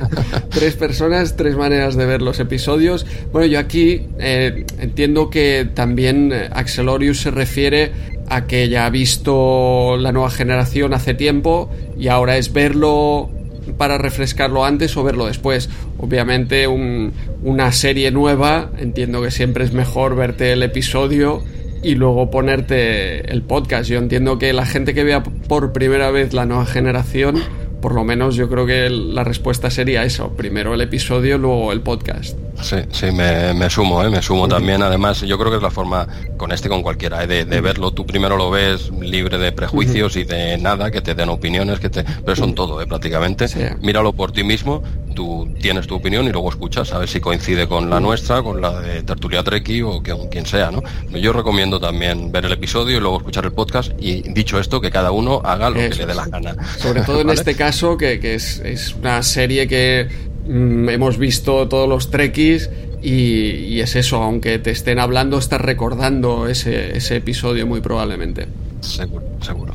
tres personas, tres maneras de ver los episodios. Bueno, yo aquí eh, entiendo que también eh, Axelorius se refiere a que ya ha visto la nueva generación hace tiempo y ahora es verlo para refrescarlo antes o verlo después. Obviamente una serie nueva, entiendo que siempre es mejor verte el episodio y luego ponerte el podcast. Yo entiendo que la gente que vea por primera vez la nueva generación por lo menos yo creo que la respuesta sería eso, primero el episodio, luego el podcast. Sí, sí, me, sumo, ¿eh? me sumo también. Además, yo creo que es la forma, con este con cualquiera, ¿eh? de, verlo. Tú primero lo ves libre de prejuicios y de nada, que te den opiniones, que te... pero son todo, ¿eh? prácticamente. Míralo por ti mismo, tú tienes tu opinión y luego escuchas a ver si coincide con la nuestra, con la de Tertulia Treki o con quien sea. ¿no? Yo recomiendo también ver el episodio y luego escuchar el podcast y dicho esto, que cada uno haga lo que le dé la gana. Sobre todo en este caso, que, es, es una serie que Mm, hemos visto todos los trekkies y, es eso, aunque te estén hablando, estás recordando ese, episodio muy probablemente. Seguro, seguro.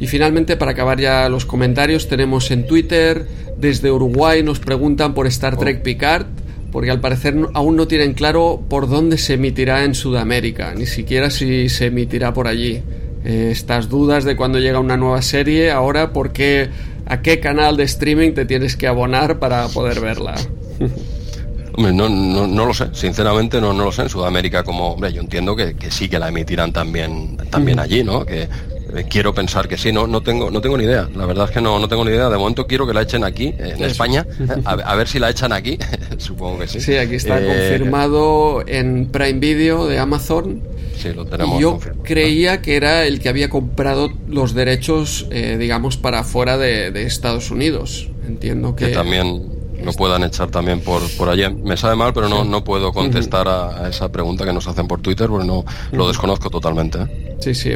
Y finalmente, para acabar ya los comentarios, tenemos en Twitter, desde Uruguay nos preguntan por Star Trek oh. Picard, porque al parecer aún no tienen claro por dónde se emitirá en Sudamérica, ni siquiera si se emitirá por allí. Eh, estas dudas de cuando llega una nueva serie, ahora, ¿por qué a qué canal de streaming te tienes que abonar para poder verla. Hombre, no, no, no, lo sé, sinceramente no, no lo sé. En Sudamérica, como, hombre, yo entiendo que, sí que la emitirán también, también mm. allí, ¿no? Que eh, quiero pensar que sí, no, no tengo, no tengo ni idea. La verdad es que no, no tengo ni idea. De momento quiero que la echen aquí, en España, a, ver si la echan aquí. Supongo que sí. Sí, aquí está eh, confirmado en Prime Video de Amazon sí, lo tenemos. Yo creía que era el que había comprado los derechos, eh, digamos, para fuera de, Estados Unidos. Entiendo que... que también lo puedan echar también por, por allí. Me sabe mal, pero no, no puedo contestar a, esa pregunta que nos hacen por Twitter porque no lo desconozco totalmente. ¿eh? Sí, sí.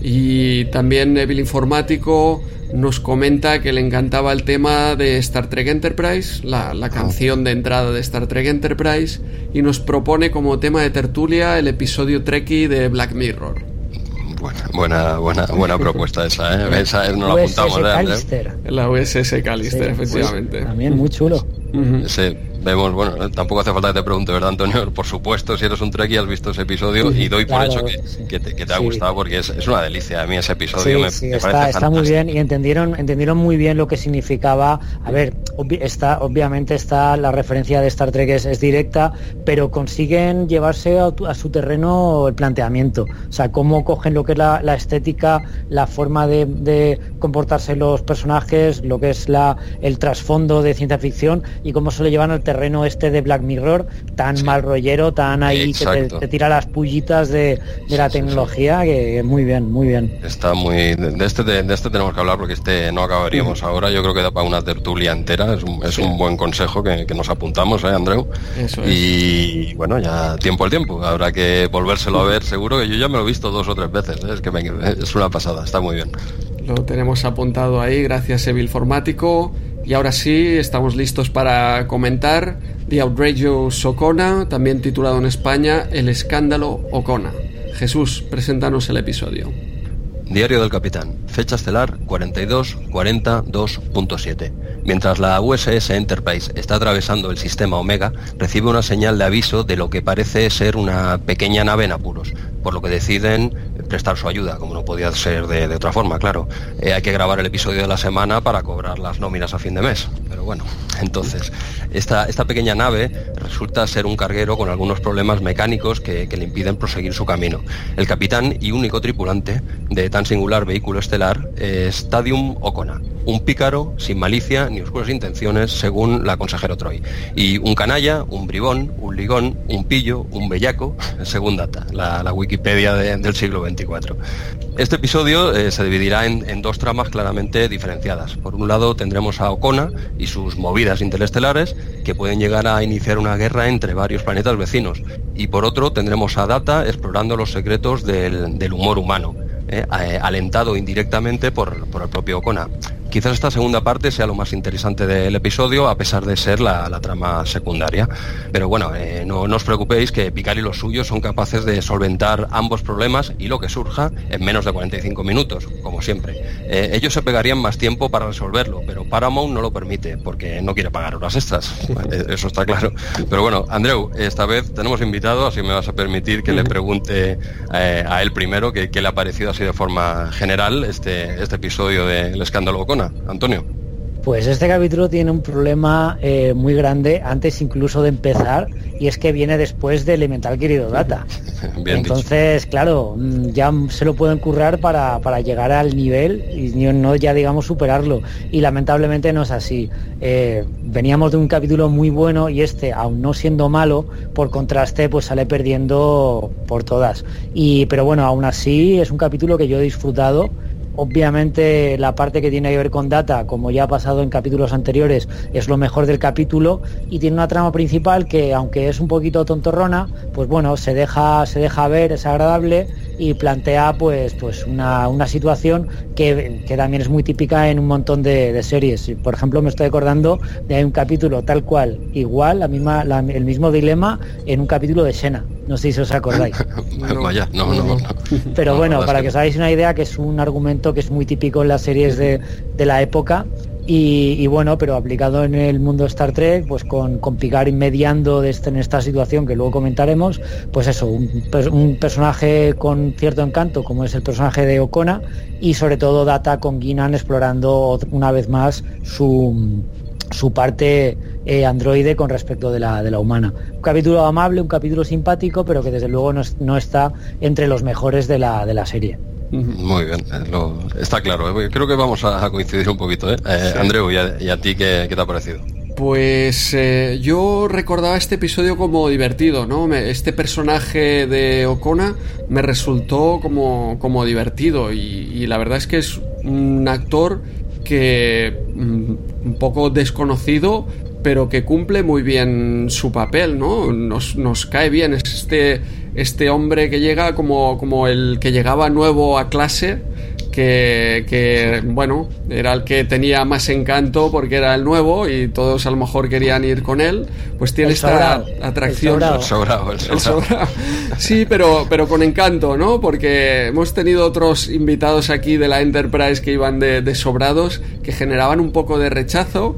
Y también Evil Informático nos comenta que le encantaba el tema de Star Trek Enterprise, la, la, canción de entrada de Star Trek Enterprise, y nos propone como tema de tertulia el episodio Trekkie de Black Mirror. Buena, buena, buena, buena propuesta esa, ¿eh? Esa no la apuntamos, ¿eh? La USS Callister, efectivamente. También muy chulo. Sí, vemos, bueno, tampoco hace falta que te pregunte, ¿verdad, Antonio? Por supuesto, si eres un trek y has visto ese episodio, y doy por hecho que, te, ha gustado porque es, una delicia a mí ese episodio. está, muy bien y entendieron, entendieron muy bien lo que significaba. A ver, está, obviamente está la referencia de Star Trek es, directa, pero consiguen llevarse a, su terreno el planteamiento. O sea, cómo cogen lo que es la, estética, la forma de, comportarse los personajes, lo que es la, el trasfondo de ciencia ficción y cómo se lo llevan al terreno este de Black Mirror, tan mal rollero, tan ahí que te, tira las pullitas de, la tecnología, que muy bien, muy bien. Está muy... De este, de, este tenemos que hablar porque este no acabaríamos ahora, yo creo que da para una tertulia entera, es un, es un buen consejo que, nos apuntamos, ¿eh, Andreu? Y bueno, ya tiempo al tiempo, habrá que volvérselo a ver, seguro que yo ya me lo he visto dos o tres veces, ¿eh? es que es una pasada, está muy bien. Lo tenemos apuntado ahí, gracias Evil Formático. Y ahora sí, estamos listos para comentar The Outrageous Ocona, también titulado en España El escándalo Ocona. Jesús, preséntanos el episodio. Diario del Capitán, fecha estelar 4242.7. Mientras la USS Enterprise está atravesando el sistema Omega, recibe una señal de aviso de lo que parece ser una pequeña nave en apuros, por lo que deciden prestar su ayuda, como no podía ser de, otra forma, claro. Eh, hay que grabar el episodio de la semana para cobrar las nóminas a fin de mes. Pero bueno, entonces, esta, esta pequeña nave resulta ser un carguero con algunos problemas mecánicos que, le impiden proseguir su camino. El capitán y único tripulante de tan singular vehículo estelar es Stadium Ocona, un pícaro sin malicia ni oscuras intenciones, según la consejero Troy. Y un canalla, un bribón, un ligón, un pillo, un bellaco, según data, la, Wikipedia del siglo XXIV. Este episodio eh, se dividirá en, dos tramas claramente diferenciadas. Por un lado tendremos a Ocona y sus movidas interestelares, que pueden llegar a iniciar una guerra entre varios planetas vecinos. Y por otro tendremos a Data explorando los secretos del humor humano eh, eh, alentado indirectamente por, por, el propio Ocona. Quizás esta segunda parte sea lo más interesante del episodio, a pesar de ser la, trama secundaria. Pero bueno, eh, no, os preocupéis que Picard y los suyos son capaces de solventar ambos problemas y lo que surja en menos de 45 minutos, como siempre. Eh, ellos se pegarían más tiempo para resolverlo, pero Paramount no lo permite porque no quiere pagar horas extras. Eso está claro. Pero bueno, Andreu, esta vez tenemos invitado, así me vas a permitir que le pregunte a él primero qué le ha parecido así de forma general este, este episodio del escándalo con Antonio. Pues este capítulo tiene un problema eh, muy grande antes incluso de empezar y es que viene después de Elemental Querido Data. Entonces, claro, mm, ya se lo pueden currar para, llegar al nivel y no ya digamos superarlo. Y lamentablemente no es así. Eh, veníamos de un capítulo muy bueno y este, aún no siendo malo, por contraste, pues sale perdiendo por todas. Y, pero bueno, aún así es un capítulo que yo he disfrutado Obviamente la parte que tiene que ver con data, como ya ha pasado en capítulos anteriores, es lo mejor del capítulo y tiene una trama principal que aunque es un poquito tontorrona, pues bueno, se deja, se deja ver, es agradable y plantea pues, pues una, situación que, también es muy típica en un montón de, series. Por ejemplo, me estoy acordando de un capítulo tal cual, igual, la misma, el mismo dilema en un capítulo de Sena no sé si os acordáis. Vaya, no, no, Pero bueno, para que os hagáis una idea, que es un argumento que es muy típico en las series de, la época. Y, bueno, pero aplicado en el mundo Star Trek, pues con, con Picard mediando este, en esta situación que luego comentaremos, pues eso, un, un, personaje con cierto encanto como es el personaje de Ocona y sobre todo Data con Guinan explorando una vez más su, su parte eh, androide con respecto de la, de la humana. Un capítulo amable, un capítulo simpático, pero que desde luego no, está entre los mejores de la, de la serie. Muy bien, está claro. ¿eh? Creo que vamos a coincidir un poquito. ¿eh? Andreu, ¿y a, ti qué, te ha parecido? Pues eh, yo recordaba este episodio como divertido, ¿no? este personaje de Okona me resultó como, como divertido y, la verdad es que es un actor que mm, un poco desconocido, pero que cumple muy bien su papel, ¿no? Nos, nos cae bien este, este hombre que llega como, como el que llegaba nuevo a clase que, bueno, era el que tenía más encanto porque era el nuevo y todos a lo mejor querían ir con él, pues tiene esta atracción. El sobrado, el sobrado. Sí, pero, pero con encanto, ¿no? Porque hemos tenido otros invitados aquí de la Enterprise que iban de, sobrados, que generaban un poco de rechazo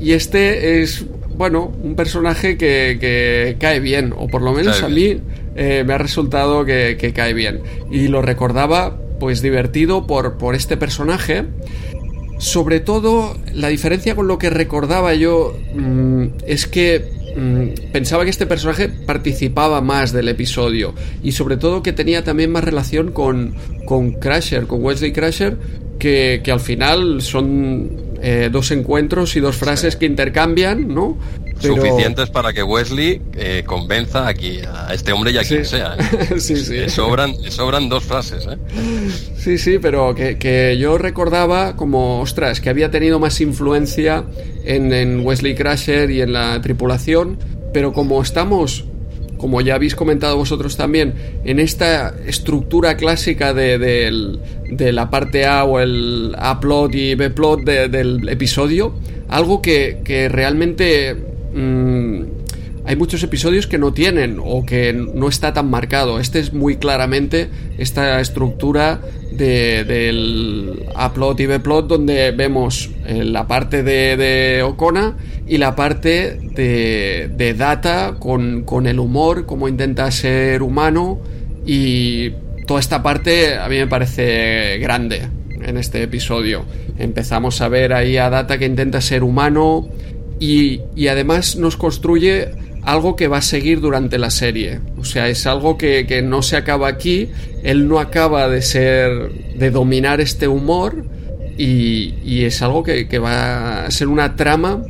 y este es bueno, un personaje que, cae bien, o por lo menos a mí eh, me ha resultado que, que, cae bien. Y lo recordaba pues divertido por, por este personaje. Sobre todo, la diferencia con lo que recordaba yo mm, es que mm, pensaba que este personaje participaba más del episodio y sobre todo que tenía también más relación con, con Crusher, con Wesley Crusher, que, que al final son eh, dos encuentros y dos frases que intercambian, ¿no? Suficientes para que Wesley eh, convenza aquí a este hombre y a quien sea. ¿eh? sí, sí. sobran, sobran dos frases. ¿eh? Sí, sí, pero que, yo recordaba como, ostras, que había tenido más influencia en, Wesley Crusher y en la tripulación, pero como estamos como ya habéis comentado vosotros también, en esta estructura clásica de, de, la parte A o el A plot y B plot del episodio, algo que, que realmente Mm, hay muchos episodios que no tienen o que no está tan marcado. Este es muy claramente esta estructura del A-plot y B-plot donde vemos eh, la parte de, de Okona y la parte de, de Data con, con, el humor, cómo intenta ser humano y toda esta parte a mí me parece grande en este episodio. Empezamos a ver ahí a Data que intenta ser humano, y, además nos construye algo que va a seguir durante la serie. O sea, es algo que, no se acaba aquí. Él no acaba de ser. de dominar este humor. Y, es algo que, va a ser una trama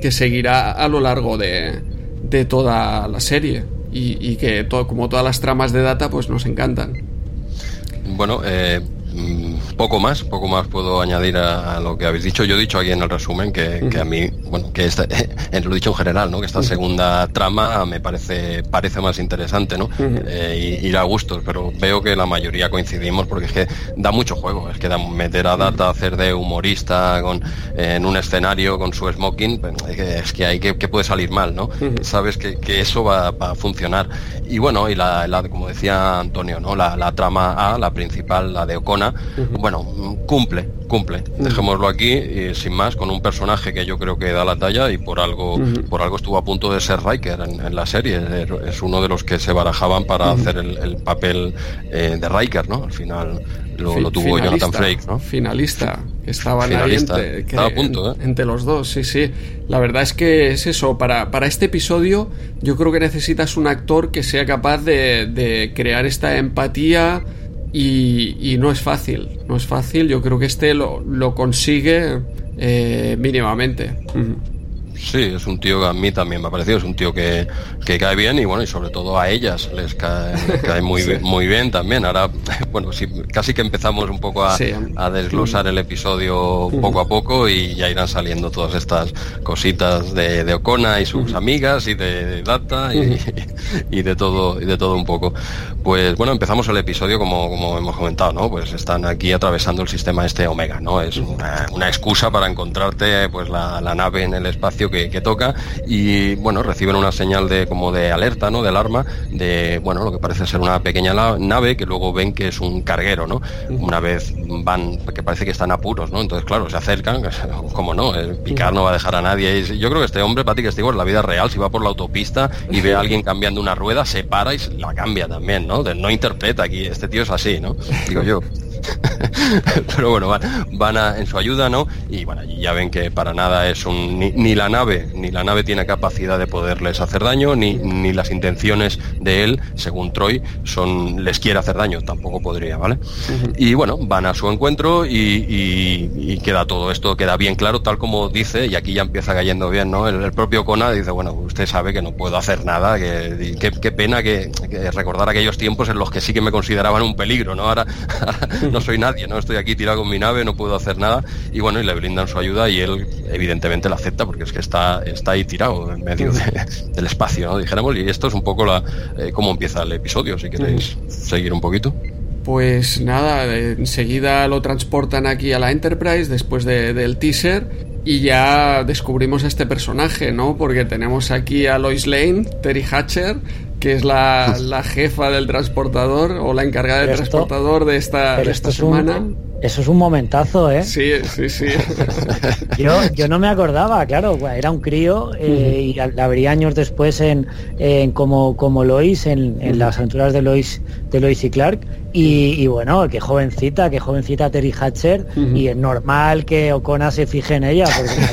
que seguirá a lo largo de, de toda la serie. Y, que como todas las tramas de data, pues nos encantan. Bueno, eh, poco más, poco más puedo añadir a, lo que habéis dicho. Yo he dicho aquí en el resumen que, a mí, bueno, que esta, lo he dicho en general, ¿no? Que esta segunda trama me parece, parece más interesante, ¿no? Eh, ir a gustos, pero veo que la mayoría coincidimos porque es que da mucho juego, es que da, meter a Data, hacer de humorista con, en un escenario con su smoking, pues, es que hay que, puede salir mal, ¿no? Sabes que, eso va, a funcionar. Y bueno, y la, como decía Antonio, ¿no? La, la, trama A, la principal, la de Bueno, cumple, cumple. Dejémoslo aquí y sin más, con un personaje que yo creo que da la talla y por algo, por algo estuvo a punto de ser Riker en, la serie. Es uno de los que se barajaban para hacer el, papel eh, de Riker, ¿no? Al final lo, tuvo Jonathan Frakes, ¿no? Finalista, estaba finalista, a punto, ¿eh? entre los dos, sí, sí. La verdad es que es eso, para, para este episodio yo creo que necesitas un actor que sea capaz de, de crear esta empatía, y, no es fácil, no es fácil. Yo creo que este lo, lo consigue eh, mínimamente. Sí, es un tío que a mí también me ha parecido, es un tío que, que cae bien y bueno, y sobre todo a ellas les cae, cae muy, muy bien también. Ahora, bueno, sí, casi que empezamos un poco a, a desglosar el episodio poco a poco y ya irán saliendo todas estas cositas de, de Ocona y sus amigas y de, Data y, y, de todo y de todo un poco. Pues bueno, empezamos el episodio como, como hemos comentado, ¿no? Pues están aquí atravesando el sistema este Omega, ¿no? Es una, una excusa para encontrarte pues la, la nave en el espacio que, toca y bueno, reciben una señal de como de alerta, ¿no? De alarma de, bueno, lo que parece ser una pequeña nave que luego ven que es un carguero, ¿no? Una vez van, que parece que están apuros, ¿no? Entonces, claro, se acercan, como no, el picar no va a dejar a nadie. Y yo creo que este hombre, Patrick Stewart, en la vida real, si va por la autopista y ve a alguien cambiando una rueda, se para y la cambia también, ¿no? no interpreta aquí, este tío es así, ¿no? Digo yo. pero bueno, van, en su ayuda, ¿no? Y bueno, ya ven que para nada es un ni, la nave, ni la nave tiene capacidad de poderles hacer daño, ni, ni las intenciones de él, según Troy, son les quiere hacer daño, tampoco podría, ¿vale? Y bueno, van a su encuentro y, queda todo esto, queda bien claro, tal como dice, y aquí ya empieza cayendo bien, ¿no? El, propio Kona dice, bueno, usted sabe que no puedo hacer nada, que qué pena que, recordar aquellos tiempos en los que sí que me consideraban un peligro, ¿no? Ahora, no soy nadie, ¿no? Estoy aquí tirado con mi nave, no puedo hacer nada, y bueno, y le brindan su ayuda y él evidentemente la acepta porque es que está, está ahí tirado en medio del espacio, ¿no? Dijéramos, y esto es un poco la eh, cómo empieza el episodio, si queréis seguir un poquito. Pues nada, enseguida lo transportan aquí a la Enterprise después del teaser y ya descubrimos a este personaje, ¿no? Porque tenemos aquí a Lois Lane, Terry Hatcher, que es la, jefa del transportador o la encargada del transportador de esta, de esta semana. Eso es un momentazo, ¿eh? Sí, sí, sí. yo, yo no me acordaba, claro, era un crío eh, y la vería años después en, como, como Lois, en, en, las aventuras de Lois, de Lois y Clark. Y, bueno, qué jovencita, qué jovencita Terry Hatcher. Y es normal que Ocona se fije en ella,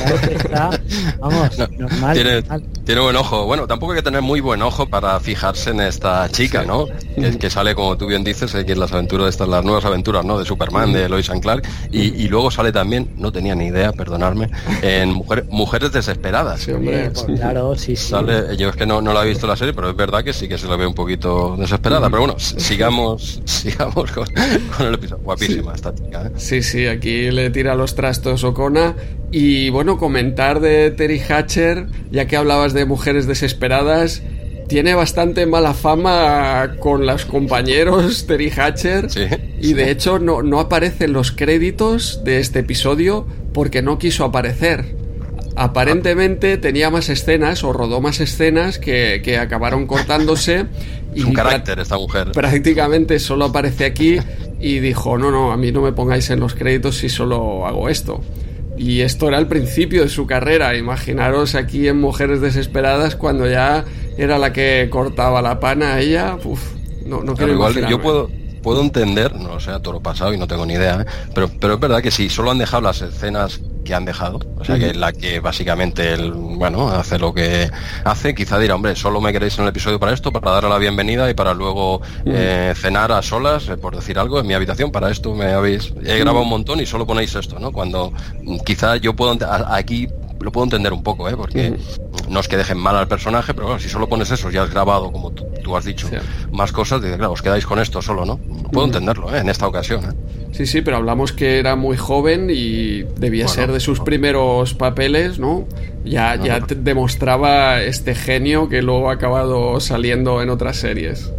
porque está, vamos, normal. Tiene, tiene, buen ojo. Bueno, tampoco hay que tener muy buen ojo para fijarse en esta chica, ¿no? Que, sale, como tú bien dices, aquí en las aventuras, estas, las nuevas aventuras, ¿no? De Superman, de Lois Lois Clark, y, luego sale también, no tenía ni idea, perdonarme, en Mujeres Desesperadas. Sí, hombre, pues claro, sí, sí. Sale, yo es que no, no la he visto la serie, pero es verdad que sí que se la ve un poquito desesperada. Pero bueno, sigamos, sigamos con, el episodio. Guapísima esta chica. ¿eh? Sí, sí, aquí le tira los trastos Ocona. Y bueno, comentar de Terry Hatcher, ya que hablabas de mujeres desesperadas, tiene bastante mala fama con los compañeros Terry Hatcher y de hecho no, no aparece en los créditos de este episodio porque no quiso aparecer. Aparentemente tenía más escenas o rodó más escenas que, que acabaron cortándose. y un carácter esta mujer. Prácticamente solo aparece aquí y dijo, no, no, a mí no me pongáis en los créditos si solo hago esto. Y esto era el principio de su carrera. Imaginaros aquí en Mujeres Desesperadas cuando ya era la que cortaba la pana a ella. Uf, no, no quiero igual yo puedo puedo entender, no lo sé, a lo pasado y no tengo ni idea, ¿eh? pero, pero es verdad que si solo han dejado las escenas que han dejado, o sea, que la que básicamente, el, bueno, hace lo que hace, quizá dirá, hombre, solo me queréis en el episodio para esto, para dar la bienvenida y para luego eh, cenar a solas, eh, por decir algo, en mi habitación, para esto me habéis, he grabado un montón y solo ponéis esto, ¿no? Cuando quizá yo puedo, aquí lo puedo entender un poco, ¿eh? porque no es que dejen mal al personaje, pero si solo pones eso, ya has grabado, como tú, has dicho, más cosas, dice, claro, os quedáis con esto solo, ¿no? Puedo entenderlo, ¿eh? en esta ocasión. ¿eh? Sí, sí, pero hablamos que era muy joven y debía ser de sus primeros papeles, ¿no? Ya, ya demostraba este genio que luego ha acabado saliendo en otras series.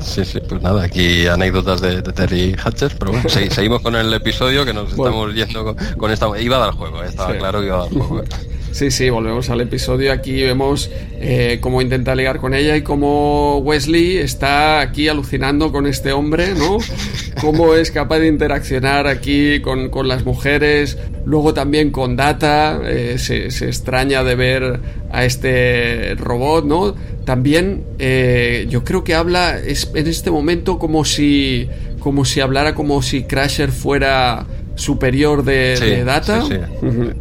Sí, sí, pues nada, aquí anécdotas de, Terry Hatcher, pero bueno, seguimos con el episodio que nos estamos yendo con, esta... Iba a dar juego, ¿eh? estaba claro que iba a dar juego. Sí, sí, volvemos al episodio. Aquí vemos eh, cómo intenta ligar con ella y cómo Wesley está aquí alucinando con este hombre, ¿no? Cómo es capaz de interaccionar aquí con, las mujeres, luego también con Data, eh, se, extraña de ver a este robot, ¿no? También eh, yo creo que habla es, en este momento como si, como si hablara como si Crasher fuera superior de, data.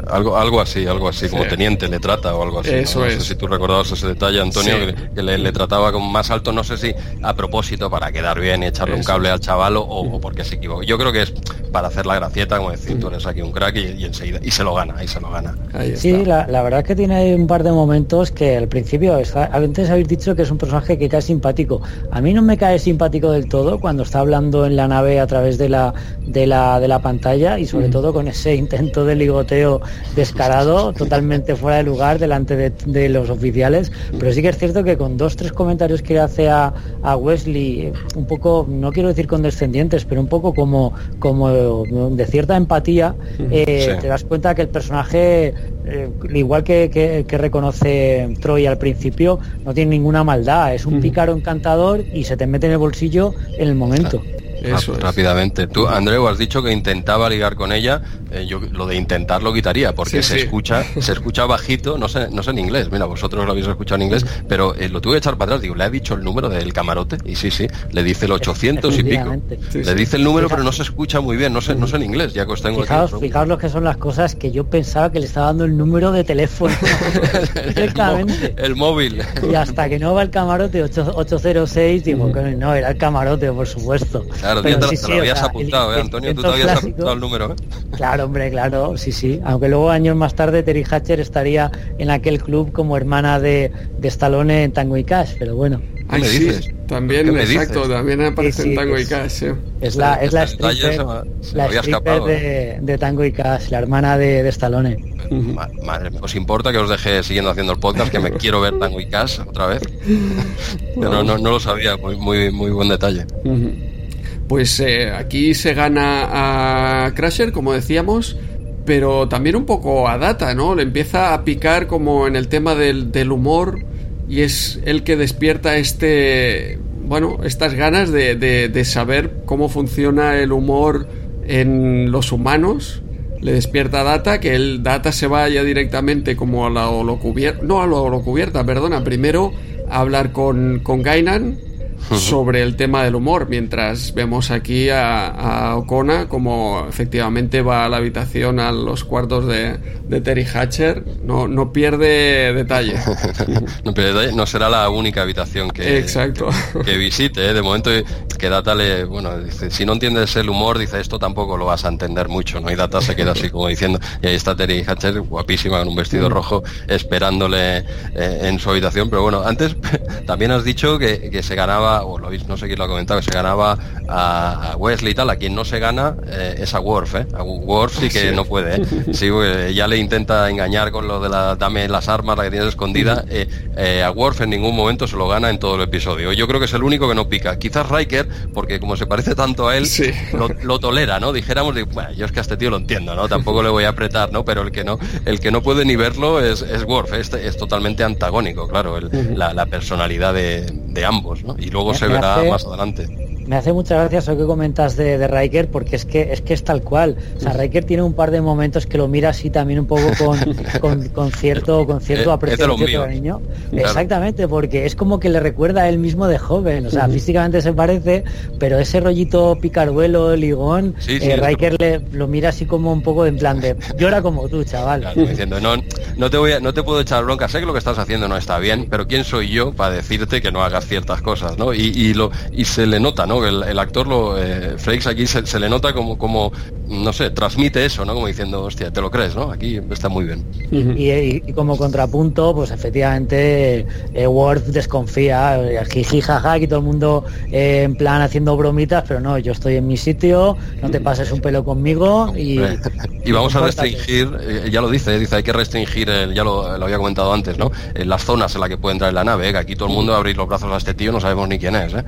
algo, algo así, algo así, como teniente le trata o algo así. Eso ¿no? es. sé si tú recordabas ese detalle, Antonio, que, le, trataba como más alto, no sé si a propósito para quedar bien y echarle un cable al chaval o, porque se equivocó. Yo creo que es para hacer la gracieta, como decir, tú eres aquí un crack y, enseguida, y se lo gana, y se lo gana. sí, la, la, verdad es que tiene un par de momentos que al principio, antes habéis dicho que es un personaje que cae simpático. A mí no me cae simpático del todo cuando está hablando en la nave a través de la, de la, de la pantalla y sobre todo con ese intento de ligoteo descarado, totalmente fuera de lugar delante de, los oficiales. Pero sí que es cierto que con dos, tres comentarios que hace a, Wesley, un poco, no quiero decir condescendientes, pero un poco como, como de cierta empatía, eh, te das cuenta que el personaje, eh, igual que, reconoce Troy al principio, no tiene ninguna maldad, es un pícaro encantador y se te mete en el bolsillo en el momento. Rápidamente. Tú, Andreu, has dicho que intentaba ligar con ella. Eh, yo lo de intentar lo quitaría, porque se escucha, se escucha bajito, no sé, no sé en inglés. Mira, vosotros lo habéis escuchado en inglés, pero eh, lo tuve que echar para atrás. Digo, le ha dicho el número del camarote, y sí, sí, le dice el 800 y pico. le dice el número, pero no se escucha muy bien, no sé, no sé en inglés, ya que os tengo fijaos, fijaos lo que son las cosas que yo pensaba que le estaba dando el número de teléfono directamente. El, móvil. Y hasta que no va el camarote 806, digo, que no, era el camarote, por supuesto. Claro, pero te, lo habías apuntado, ¿eh, Antonio? Tú te habías apuntado el número, ¿eh? Claro, hombre, claro, sí, sí. Aunque luego años más tarde Terry Hatcher estaría en aquel club como hermana de, de Stallone en Tango y Cash, pero bueno. ¿Qué me dices? también, exacto, también aparece en Tango y Cash. Es la, es la stripper, la stripper de, de, Tango y Cash, la hermana de, de Stallone. Madre, ¿os importa que os deje siguiendo haciendo el podcast? Que me quiero ver Tango y Cash otra vez. no, no, no, lo sabía, muy, muy, muy buen detalle. Pues eh, aquí se gana a Crasher, como decíamos, pero también un poco a Data, ¿no? Le empieza a picar como en el tema del, del humor y es el que despierta este, bueno, estas ganas de, de, saber cómo funciona el humor en los humanos. Le despierta Data, que el Data se vaya directamente como a la holocubierta, no a la holocubierta, perdona, primero a hablar con, con Gainan, sobre el tema del humor, mientras vemos aquí a, a Ocona como efectivamente va a la habitación a los cuartos de, de Terry Hatcher, no, no pierde detalle. no pierde detalle, no será la única habitación que, Exacto. que, visite, ¿eh? de momento que Data le, bueno, dice, si no entiendes el humor, dice esto tampoco lo vas a entender mucho, ¿no? Y Data se queda así como diciendo, y ahí está Terry Hatcher, guapísima, con un vestido rojo, esperándole eh, en su habitación, pero bueno, antes también has dicho que, que se ganaba o lo no sé quién lo ha comentado, que se ganaba a, Wesley y tal, a quien no se gana eh, es a Worf, ¿eh? A Worf sí que no puede, ¿eh? Sí, ya le intenta engañar con lo de la dame las armas, la que tienes escondida. Eh, a Worf en ningún momento se lo gana en todo el episodio. Yo creo que es el único que no pica. Quizás Riker, porque como se parece tanto a él, lo, tolera, ¿no? Dijéramos, bueno, yo es que a este tío lo entiendo, ¿no? Tampoco le voy a apretar, ¿no? Pero el que no, el que no puede ni verlo es, es Worf, este es totalmente antagónico, claro, la, personalidad de, de ambos, ¿no? Y luego se verá más adelante. Me hace mucha gracia eso que comentas de, de, Riker, porque es que es que es tal cual. O sea, Riker tiene un par de momentos que lo mira así también un poco con, con, cierto, con cierto aprecio cariño. Exactamente, porque es como que le recuerda a él mismo de joven. O sea, físicamente se parece, pero ese rollito picaruelo, ligón, eh, Riker le, lo mira así como un poco en plan de llora como tú, chaval. diciendo, no, no te voy a, no te puedo echar bronca, sé que lo que estás haciendo no está bien, pero quién soy yo para decirte que no hagas ciertas cosas, ¿no? Y, y lo, y se le nota, ¿no? El, actor, lo, eh, Frakes aquí se, le nota como, como, no sé, transmite eso, ¿no? Como diciendo, hostia, te lo crees, ¿no? Aquí está muy bien. y, como contrapunto, pues efectivamente, eh, Worf desconfía, eh, jiji, jaja, y todo el mundo eh, en plan haciendo bromitas, pero no, yo estoy en mi sitio, no te pases un pelo conmigo y... y vamos a restringir, ya lo dice, dice, hay que restringir, ya lo, había comentado antes, ¿no? En las zonas en las que puede entrar en la nave, que aquí todo el mundo abrir los brazos a este tío, no sabemos ni quién es, ¿eh?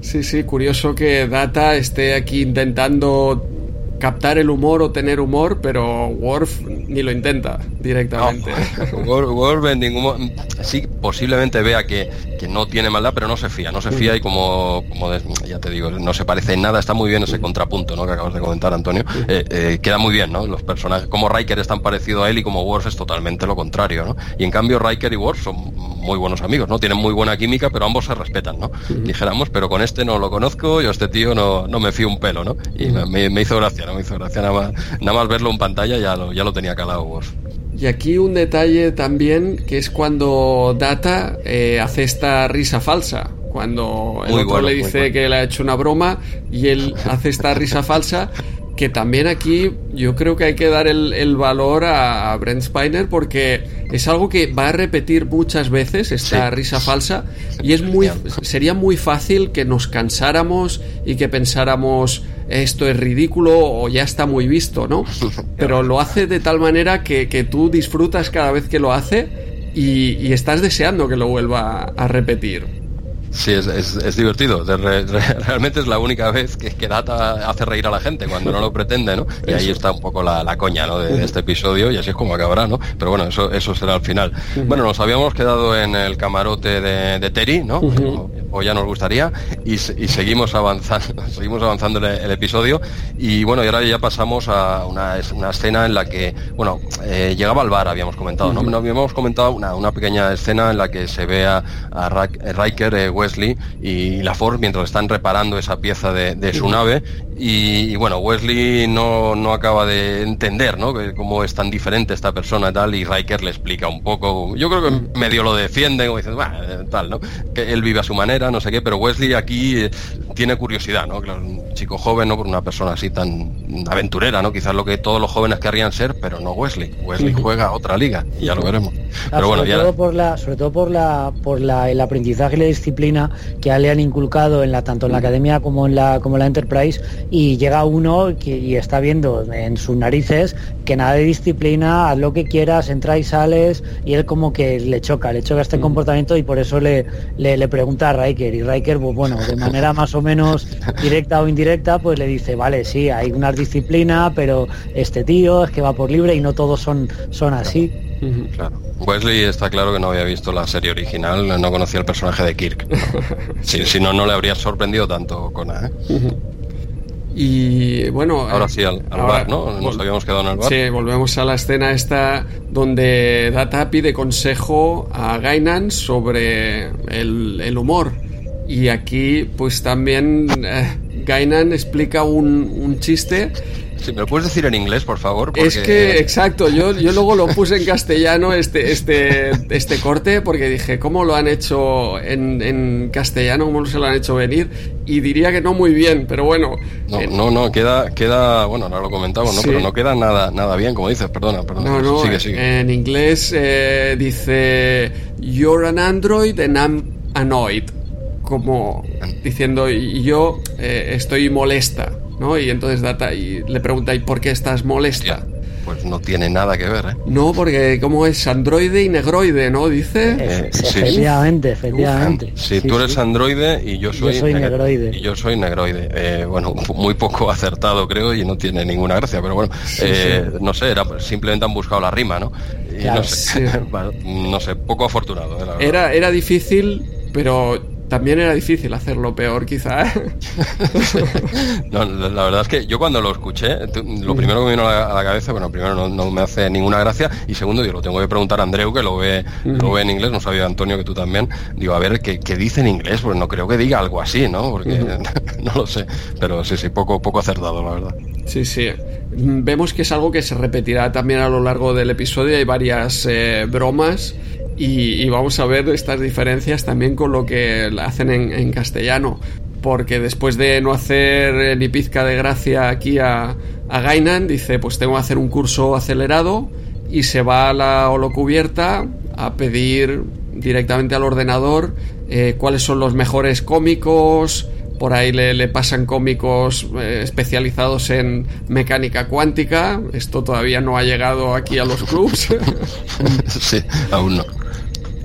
Sí, sí, curioso que Data esté aquí intentando captar el humor o tener humor, pero Worf ni lo intenta directamente. Worf, en ningún sí posiblemente vea que, que, no tiene maldad, pero no se fía, no se fía y como, como ya te digo, no se parece en nada, está muy bien ese contrapunto ¿no? que acabas de comentar, Antonio. Eh, eh, queda muy bien, ¿no? Los personajes, como Riker es tan parecido a él y como Worf es totalmente lo contrario, ¿no? Y en cambio Riker y Worf son muy buenos amigos, ¿no? Tienen muy buena química, pero ambos se respetan, ¿no? Dijéramos, pero con este no lo conozco, yo este tío no, no me fío un pelo, ¿no? Y me, me hizo gracia no me hizo gracia nada más, nada más verlo en pantalla, ya lo, ya lo tenía calado vos. Y aquí un detalle también, que es cuando Data eh, hace esta risa falsa. Cuando el otro le dice que le ha hecho una broma y él hace esta risa falsa que también aquí yo creo que hay que dar el, valor a, Brent Spiner porque es algo que va a repetir muchas veces esta risa falsa y es muy sería muy fácil que nos cansáramos y que pensáramos esto es ridículo o ya está muy visto, ¿no? Pero lo hace de tal manera que, tú disfrutas cada vez que lo hace y, y estás deseando que lo vuelva a repetir. Sí, es, es, divertido. realmente es la única vez que, que, Data hace reír a la gente cuando no lo pretende, ¿no? Y ahí está un poco la, coña, ¿no? De, este episodio y así es como acabará, ¿no? Pero bueno, eso, eso será al final. Bueno, nos habíamos quedado en el camarote de, Terry, ¿no? o ya nos gustaría, y, seguimos avanzando, seguimos avanzando el, episodio. Y bueno, y ahora ya pasamos a una, escena en la que, bueno, eh, llegaba al bar, habíamos comentado, ¿no? Habíamos comentado una, pequeña escena en la que se ve a, Riker, eh, Wesley y la Ford mientras están reparando esa pieza de, su nave. Y, bueno, Wesley no, no acaba de entender, ¿no? Cómo es tan diferente esta persona y tal, y Riker le explica un poco. Yo creo que medio lo defiende, como diciendo, tal, ¿no? Que él vive a su manera, no sé qué, pero Wesley aquí eh, tiene curiosidad, ¿no? Claro, un chico joven, ¿no? Por una persona así tan aventurera, ¿no? Quizás lo que todos los jóvenes querrían ser, pero no Wesley. Wesley juega a otra liga, y ya lo veremos. pero bueno, sobre todo por la, sobre todo por la, por la, el aprendizaje y la disciplina que le han inculcado en la, tanto en la academia como en la, como en la Enterprise, y llega uno que, y está viendo en sus narices que nada de disciplina, haz lo que quieras, entra y sales, y él como que le choca, le choca este comportamiento y por eso le, le, pregunta a Riker, y Riker, pues bueno, de manera más o menos directa o indirecta, pues le dice, vale, sí, hay una disciplina, pero este tío es que va por libre y no todos son, son así. Claro. Wesley está claro que no había visto la serie original, no conocía el personaje de Kirk. si, no, no le habría sorprendido tanto con ¿eh? Y bueno. Ahora sí, al, bar, ¿no? Nos habíamos quedado en el bar. Sí, volvemos a la escena esta donde Data pide consejo a Gainan sobre el, humor. Y aquí, pues también eh, Gainan explica un, un chiste si me lo puedes decir en inglés, por favor. Es que, exacto, yo, yo luego lo puse en castellano este, este, este corte porque dije, ¿cómo lo han hecho en, castellano? ¿Cómo se lo han hecho venir? Y diría que no muy bien, pero bueno. No, no, no, queda, queda, bueno, ahora lo comentamos, ¿no? Pero no queda nada, nada bien, como dices, perdona, perdona. No, no, sigue, sigue. en inglés eh, dice, You're an android and I'm annoyed. Como diciendo, yo eh, estoy molesta. ¿No? Y entonces Data y le pregunta, ¿y por qué estás molesta? Pues no tiene nada que ver, ¿eh? No, porque como es androide y negroide, ¿no? Dice. Eh, efectivamente, efectivamente. Si tú eres androide y yo soy, negroide. Y yo soy negroide. Eh, bueno, muy poco acertado, creo, y no tiene ninguna gracia, pero bueno, eh, no sé, era, simplemente han buscado la rima, ¿no? no, sé, no sé, poco afortunado. era, era difícil, pero también era difícil hacerlo peor, quizá. ¿eh? no, la verdad es que yo cuando lo escuché, lo primero que me vino a la, cabeza, bueno, primero no, me hace ninguna gracia y segundo, yo lo tengo que preguntar a Andreu, que lo ve, lo ve en inglés, no sabía Antonio que tú también. Digo, a ver, ¿qué, dice en inglés? Pues no creo que diga algo así, ¿no? Porque no lo sé, pero sí, sí, poco, poco acertado, la verdad. Sí, sí. Vemos que es algo que se repetirá también a lo largo del episodio. Hay varias eh, bromas y, vamos a ver estas diferencias también con lo que hacen en, castellano. Porque después de no hacer ni pizca de gracia aquí a, a Gainan, dice, pues tengo que hacer un curso acelerado y se va a la holocubierta a pedir directamente al ordenador eh, cuáles son los mejores cómicos, por ahí le, pasan cómicos eh, especializados en mecánica cuántica. Esto todavía no ha llegado aquí a los clubs. sí, aún no.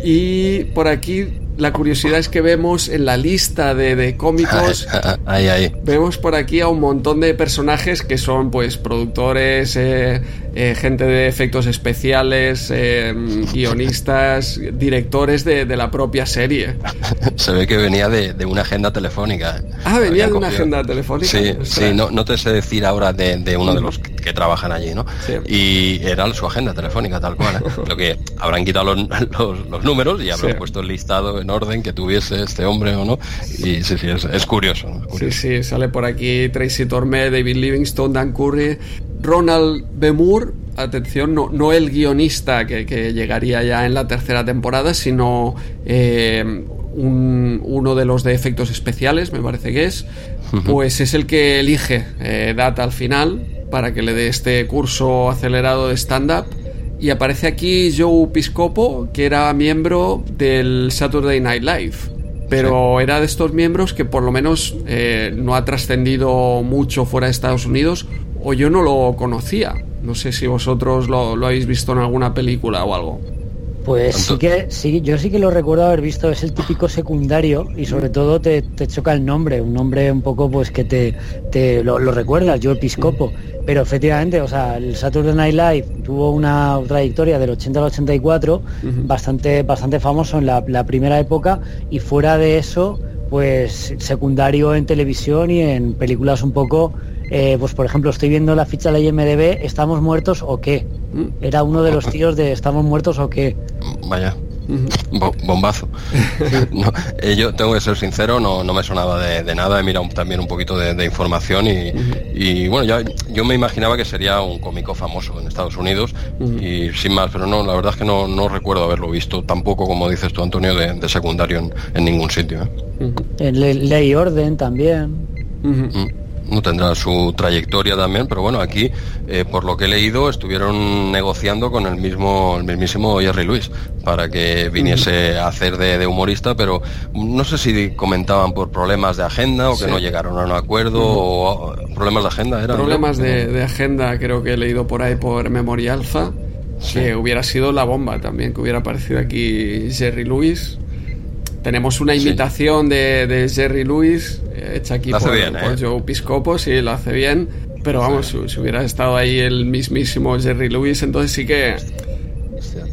Y por aquí la curiosidad es que vemos en la lista de, cómicos, ahí, ahí. vemos por aquí a un montón de personajes que son pues productores, eh, eh, gente de efectos especiales, eh, guionistas, directores de, la propia serie. Se ve que venía de, una agenda telefónica. Ah, venía de una agenda telefónica. Sí, sí no, no, te sé decir ahora de, uno de los que, trabajan allí, ¿no? Y era su agenda telefónica tal cual. Lo que habrán quitado los, números y habrán puesto el listado en orden que tuviese este hombre o no. Y sí, sí, es, curioso, Sí, sí, sale por aquí Tracy Torme, David Livingstone, Dan Curry, Ronald B. Moore, atención, no, no el guionista que, llegaría ya en la tercera temporada, sino eh, uno de los de efectos especiales, me parece que es, pues es el que elige eh, Data al final para que le dé este curso acelerado de stand-up y aparece aquí Joe Piscopo, que era miembro del Saturday Night Live. Pero era de estos miembros que por lo menos eh, no ha trascendido mucho fuera de Estados Unidos, o yo no lo conocía. No sé si vosotros lo, lo habéis visto en alguna película o algo. Pues sí que sí, yo sí que lo recuerdo haber visto, es el típico secundario y sobre todo te, choca el nombre, un nombre un poco pues que te, te lo, recuerdas, yo episcopo, pero efectivamente, o sea, el Saturday Night Live tuvo una trayectoria del 80 al 84, bastante, bastante famoso en la, primera época y fuera de eso pues secundario en televisión y en películas un poco eh, pues por ejemplo, estoy viendo la ficha de la IMDB, ¿estamos muertos o qué? Era uno de los tíos de ¿estamos muertos o qué? Vaya. bombazo. Eh, yo tengo que ser sincero, no, no me sonaba de, nada, he mirado también un poquito de, información y, bueno, ya, yo me imaginaba que sería un cómico famoso en Estados Unidos y sin más, pero no, la verdad es que no, no recuerdo haberlo visto tampoco, como dices tú, Antonio, de, secundario en, ningún sitio. ¿eh? En Ley Orden también no tendrá su trayectoria también, pero bueno, aquí, eh, por lo que he leído, estuvieron negociando con el mismo, el mismísimo Jerry Lewis para que viniese a hacer de, humorista, pero no sé si comentaban por problemas de agenda o que no llegaron a un acuerdo o problemas de agenda. ¿era? Problemas de, agenda, creo que he leído por ahí por Memoria Alpha. Que hubiera sido la bomba también, que hubiera aparecido aquí Jerry Lewis, tenemos una imitación de, Jerry Lewis eh, hecha aquí por, bien, ¿eh? Joe Piscopo, sí, lo hace bien. Pero vamos, si, hubiera estado ahí el mismísimo Jerry Lewis, entonces sí que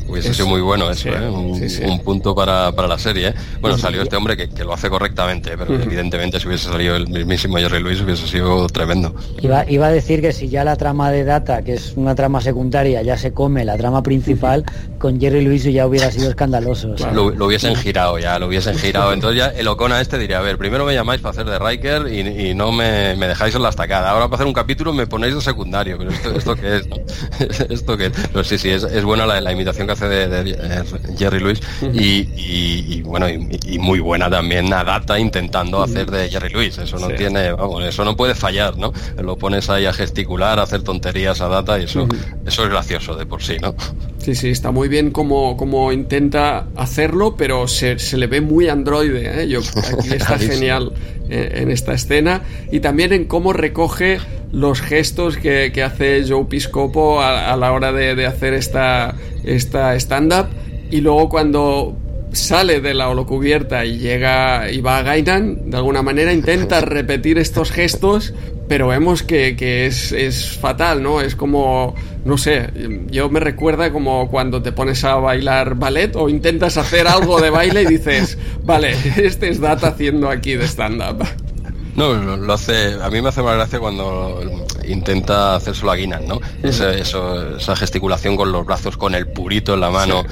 Hubiese sido muy bueno eso, ¿eh? un, punto para, la serie. ¿eh? Bueno, salió este hombre que, lo hace correctamente, pero evidentemente si hubiese salido el mismísimo Jerry Lewis hubiese sido tremendo. Iba, iba a decir que si ya la trama de Data, que es una trama secundaria, ya se come la trama principal, con Jerry Lewis ya hubiera sido escandaloso. Lo, hubiesen girado ya, lo hubiesen girado. Entonces ya el Ocona este diría, a ver, primero me llamáis para hacer de Riker y, no me, dejáis en la estacada. Ahora para hacer un capítulo me ponéis de secundario. Pero esto, esto qué es, esto que Pero sí, sí, es, buena la, imitación que hace de, Jerry Lewis y, bueno, y, muy buena también a Data intentando hacer de Jerry Lewis. Eso no tiene, vamos, eso no puede fallar, ¿no? Lo pones ahí a gesticular, a hacer tonterías a Data y eso, eso es gracioso de por sí, ¿no? Sí, sí, está muy bien como, como intenta hacerlo, pero se, se le ve muy androide. ¿eh? Yo, aquí está genial eh, en esta escena. Y también en cómo recoge los gestos que, que hace Joe Piscopo a, la hora de, de, hacer esta, esta stand-up. Y luego cuando sale de la holocubierta y llega y va a Gainan, de alguna manera intenta repetir estos gestos, pero vemos que, que es, es, fatal, ¿no? Es como, no sé, yo me recuerda como cuando te pones a bailar ballet o intentas hacer algo de baile y dices, vale, este es Data haciendo aquí de stand-up. No, lo, hace. A mí me hace más gracia cuando intenta hacérselo a Guinan, ¿no? esa gesticulación con los brazos, con el purito en la mano,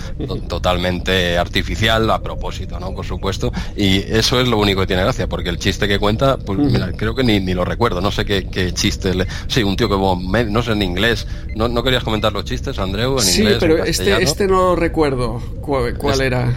totalmente artificial, a propósito, ¿no? Por supuesto. Y eso es lo único que tiene gracia, porque el chiste que cuenta, pues mira, creo que ni, lo recuerdo. No sé qué, chiste. Le... Sí, un tío que, no sé en inglés. ¿No, ¿No, querías comentar los chistes, Andreu? En sí, pero este, este no lo recuerdo. ¿Cuál, era?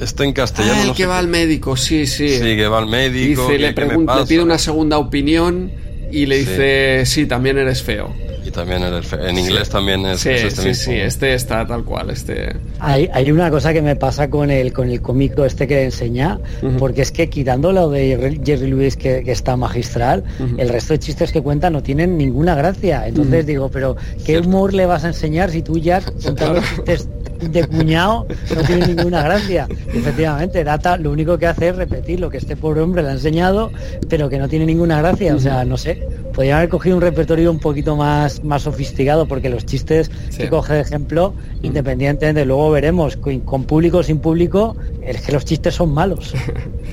Está en castellano. Ah, el que va al médico, sí, sí. Sí, que va al médico. Dice, le, pregunta, le pide una segunda opinión y le dice, sí, también eres feo. Y también eres feo. En inglés también es, sí, este sí, Sí, este está tal cual. Este... Hay, hay una cosa que me pasa con el, con el cómico este que enseña, porque es que quitando lo de Jerry Lewis que, está magistral, el resto de chistes que cuenta no tienen ninguna gracia. Entonces digo, pero ¿qué humor le vas a enseñar si tú ya contando chistes de cuñado no tiene ninguna gracia. Efectivamente, Data lo único que hace es repetir lo que este pobre hombre le ha enseñado, pero que no tiene ninguna gracia. O sea, no sé, podría haber cogido un repertorio un poquito más, más sofisticado, porque los chistes que coge de ejemplo, independientemente, luego veremos, con, público o sin público, es que los chistes son malos.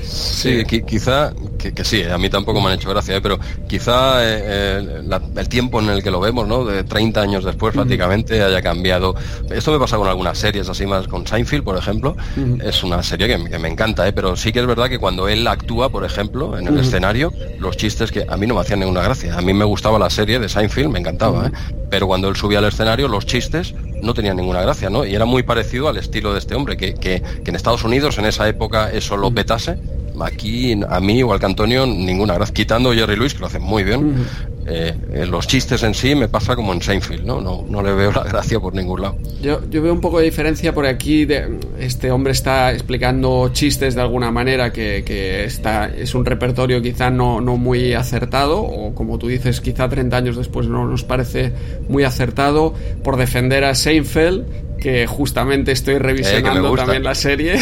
Sí, quizá, que, sí, a mí tampoco me han hecho gracia, ¿eh? pero quizá eh, eh, el tiempo en el que lo vemos, ¿no? De 30 años después prácticamente haya cambiado. Esto me pasa con algunas series así más, con Seinfeld, por ejemplo, es una serie que, me encanta, pero sí que es verdad que cuando él actúa, por ejemplo, en el escenario, los chistes que a mí no me hacían ninguna gracia. A mí me gustaba la serie de Seinfeld, me encantaba, pero cuando él subía al escenario, los chistes no tenían ninguna gracia, ¿no? Y era muy parecido al estilo de este hombre, que, que, que en Estados Unidos en esa época eso lo petase aquí a mí igual que Antonio ninguna gracia quitando Jerry Lewis que lo hace muy bien eh, eh, los chistes en sí me pasa como en Seinfeld ¿no? No, no le veo la gracia por ningún lado yo, yo veo un poco de diferencia por aquí de, este hombre está explicando chistes de alguna manera que, que está es un repertorio quizá no, no muy acertado o como tú dices quizá 30 años después no nos parece muy acertado por defender a Seinfeld que justamente estoy revisionando también la serie.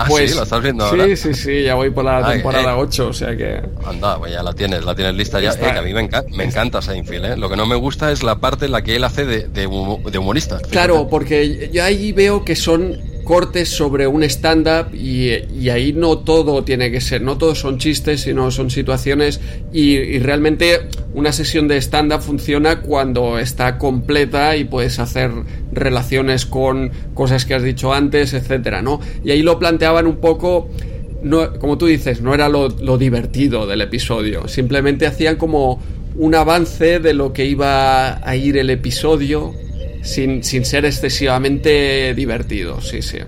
Ah, pues, sí, lo estás viendo ahora. Sí, sí, sí, ya voy por la temporada 8, o sea que. Anda, pues ya la tienes, la tienes lista ya. Eh, que a mí me, me encanta Seinfeld, ¿eh? Lo que no me gusta es la parte en la que él hace de, de, humorista. Claro, porque yo ahí veo que son cortes sobre un stand-up y, ahí no todo tiene que ser, no todos son chistes, sino son situaciones y, realmente una sesión de stand-up funciona cuando está completa y puedes hacer relaciones con cosas que has dicho antes, etcétera, ¿no? Y ahí lo planteaban un poco no, como tú dices, no era lo, divertido del episodio, simplemente hacían como un avance de lo que iba a ir el episodio sin, sin ser excesivamente divertido, sí, sí.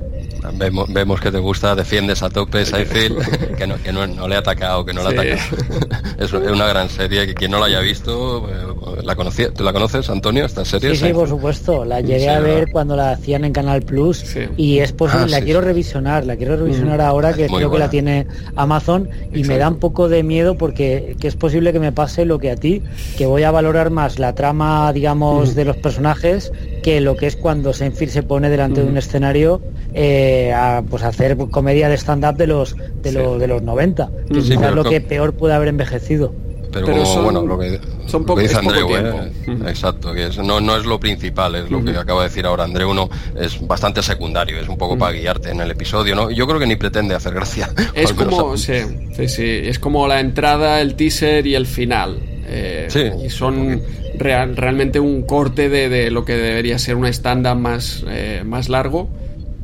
Vemos, vemos que te gusta, defiendes a tope Seinfeld, que, no, que no, le ha atacado, que no le ha atacado. es una gran serie, que quien no la haya visto, eh, ¿la conocía, ¿tú la conoces, Antonio, esta serie? Sí, sí, por supuesto, la llegué a ver cuando la hacían en Canal Plus y es posible, ah, la quiero revisionar, la quiero revisionar mm. ahora que creo que la tiene Amazon y me da un poco de miedo porque que es posible que me pase lo que a ti, que voy a valorar más la trama, digamos, mm. de los personajes que lo que es cuando Seinfeld se pone delante de un escenario eh, a pues hacer comedia de stand-up de los de, los de los 90, que es lo que peor puede haber envejecido. Pero, bueno, lo que, son dice Andreu, eh, exacto, que no, no es lo principal, es lo que acaba de decir ahora Andreu, uno es bastante secundario, es un poco para guiarte en el episodio, ¿no? Yo creo que ni pretende hacer gracia. Es como, sí, sí, sí, es como la entrada, el teaser y el final. Eh, y son realmente un corte de, de, lo que debería ser un stand-up más, eh, más largo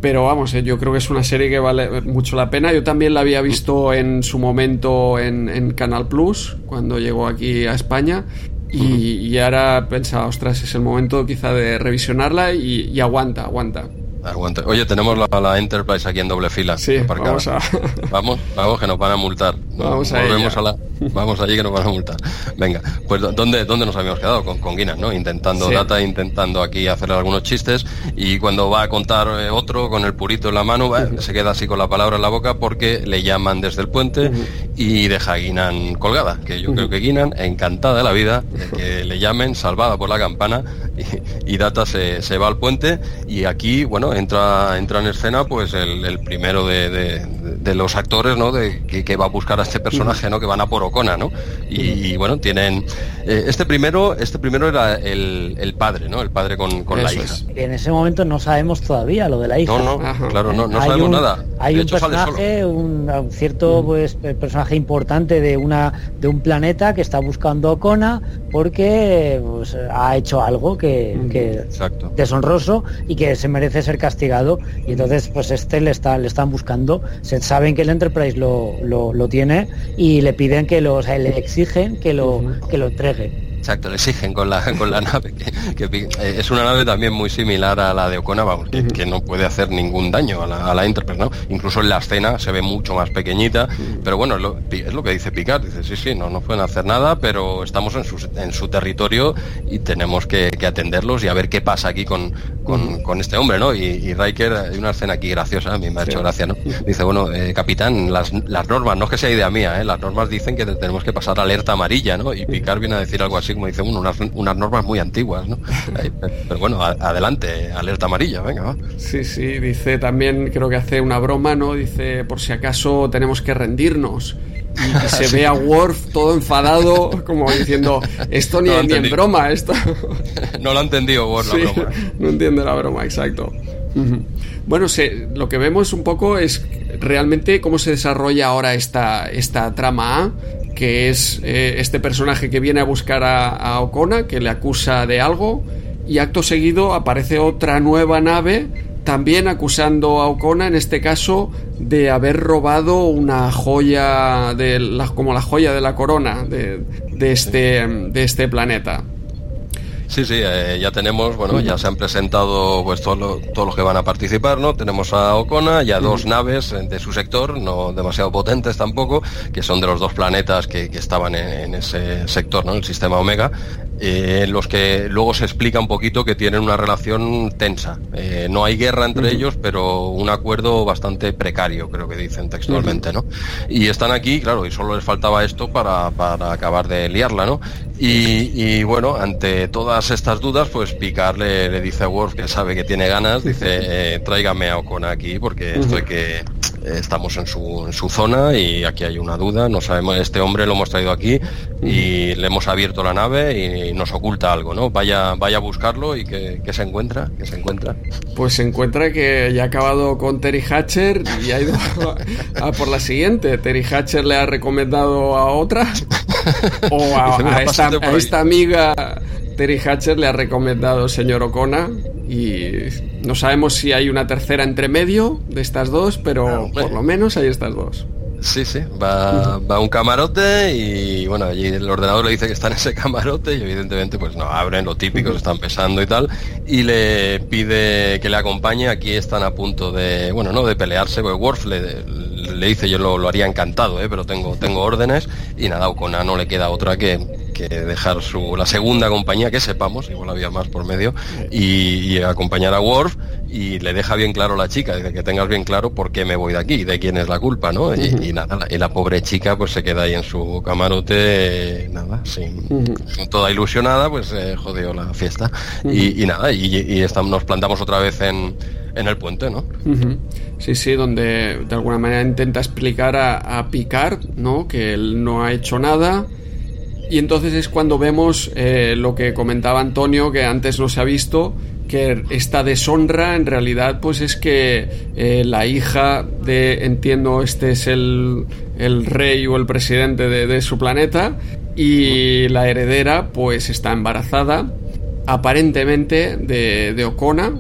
pero vamos, eh, yo creo que es una serie que vale mucho la pena. Yo también la había visto en su momento en, Canal Plus, cuando llegó aquí a España. Y, ahora pensaba, ostras, es el momento quizá de revisionarla y aguanta, aguanta. Oye, tenemos la, Enterprise aquí en doble fila. Sí, vamos, a... vamos, vamos, que nos van a multar. Vamos a, la... vamos allí que nos van a multar. Venga, pues ¿dónde, dónde nos habíamos quedado? Con, con Guinness, ¿no? Intentando data, intentando aquí hacer algunos chistes y cuando va a contar eh, otro con el purito en la mano, se queda así con la palabra en la boca porque le llaman desde el puente y deja a Guinan colgada, que yo creo que Guinan, encantada de la vida, de que le llamen, salvada por la campana, y, Data se, se, va al puente y aquí, bueno, entra, entra en escena pues el, primero de, los actores, ¿no? De, que, va a buscar a este personaje, ¿no? Que van a por Ocona, ¿no? Y, bueno, tienen... Eh, este primero este primero era el, padre, ¿no? El padre con, la hija. En ese momento no sabemos todavía lo de la hija. No, no, claro, no, no sabemos nada. Hay un personaje, un, cierto pues personaje importante de una de un planeta que está buscando a Ocona porque pues, ha hecho algo que, que deshonroso y que se merece ser castigado y entonces pues este le, está, le están buscando, se saben que el Enterprise lo, lo, tiene y le piden que lo, o sea, le exigen que lo, que lo entregue. Exacto, le exigen con la, con la nave, que, eh, es una nave también muy similar a la de Ocona, vamos, que, no puede hacer ningún daño a la, a la Enterprise, ¿no? Incluso en la escena se ve mucho más pequeñita, pero bueno, es lo, es lo, que dice Picard, dice, sí, sí, no, no pueden hacer nada, pero estamos en su, en su territorio y tenemos que, atenderlos y a ver qué pasa aquí con, con, este hombre, ¿no? Y, y, Riker, hay una escena aquí graciosa, a mí me ha hecho gracia, ¿no? Dice, bueno, eh, capitán, las, las normas, no es que sea idea mía, ¿eh? las normas dicen que tenemos que pasar alerta amarilla, ¿no? Y Picard viene a decir algo así como dice uno, unas, normas muy antiguas, ¿no? Pero bueno, adelante, alerta amarilla, venga, va. Sí, sí, dice también, creo que hace una broma, ¿no? Dice, por si acaso tenemos que rendirnos. Y, se ve a Worf todo enfadado, como diciendo, esto ni, en broma, esto. no lo ha entendido Worf la broma. No entiende la broma, exacto. Bueno, se, lo que vemos un poco es realmente cómo se desarrolla ahora esta, esta trama A que es eh, este personaje que viene a buscar a, a Okona, que le acusa de algo, y acto seguido aparece otra nueva nave también acusando a Okona, en este caso, de haber robado una joya de la, como la joya de la corona de, este, de este planeta. Sí, sí, eh, ya tenemos, bueno, ya se han presentado pues todos los que van a participar, ¿no? Tenemos a Ocona y a dos naves de su sector, no demasiado potentes tampoco, que son de los dos planetas que, estaban en, ese sector, ¿no? El sistema Omega, eh, en los que luego se explica un poquito que tienen una relación tensa. Eh, no hay guerra entre ellos, pero un acuerdo bastante precario, creo que dicen textualmente, ¿no? Y están aquí, claro, y solo les faltaba esto para, para acabar de liarla, ¿no? Y, bueno, ante todas estas dudas, pues Picard le, dice a Worf que sabe que tiene ganas, dice, eh, tráigame a Ocon aquí porque esto hay que, estamos en su, en su zona y aquí hay una duda, no sabemos, este hombre lo hemos traído aquí y le hemos abierto la nave y, nos oculta algo, ¿no? Vaya, vaya a buscarlo y que, se encuentra, que se encuentra. Pues se encuentra que ya ha acabado con Terry Hatcher y ha ido a, por la siguiente. Terry Hatcher le ha recomendado a otra o a, esta, a esta amiga Terry Hatcher le ha recomendado señor Ocona y no sabemos si hay una tercera entre medio de estas dos, pero por lo menos hay estas dos. Sí, sí, va, a un camarote y bueno, allí el ordenador le dice que está en ese camarote y evidentemente pues no, abren lo típico, se están pesando y tal, y le pide que le acompañe, aquí están a punto de, bueno, no de pelearse, porque Worf le, le dice yo lo, haría encantado, ¿eh? pero tengo, tengo órdenes y nada, Ocona no le queda otra que, que dejar su, la segunda compañía que sepamos, igual había más por medio, y, acompañar a Worf y le deja bien claro a la chica, dice que tengas bien claro por qué me voy de aquí, de quién es la culpa, ¿no? y, nada, y la pobre chica pues se queda ahí en su camarote, nada, sin, toda ilusionada, pues eh, jodió la fiesta. y, nada, y, estamos, nos plantamos otra vez en, en el puente, ¿no? Sí, sí, donde de alguna manera intenta explicar a, a Picard, ¿no? Que él no ha hecho nada, y entonces es cuando vemos eh, lo que comentaba Antonio, que antes no se ha visto, que esta deshonra en realidad pues es que eh, la hija de, entiendo, este es el, el rey o el presidente de, su planeta, y la heredera pues está embarazada, aparentemente de, de Ocona,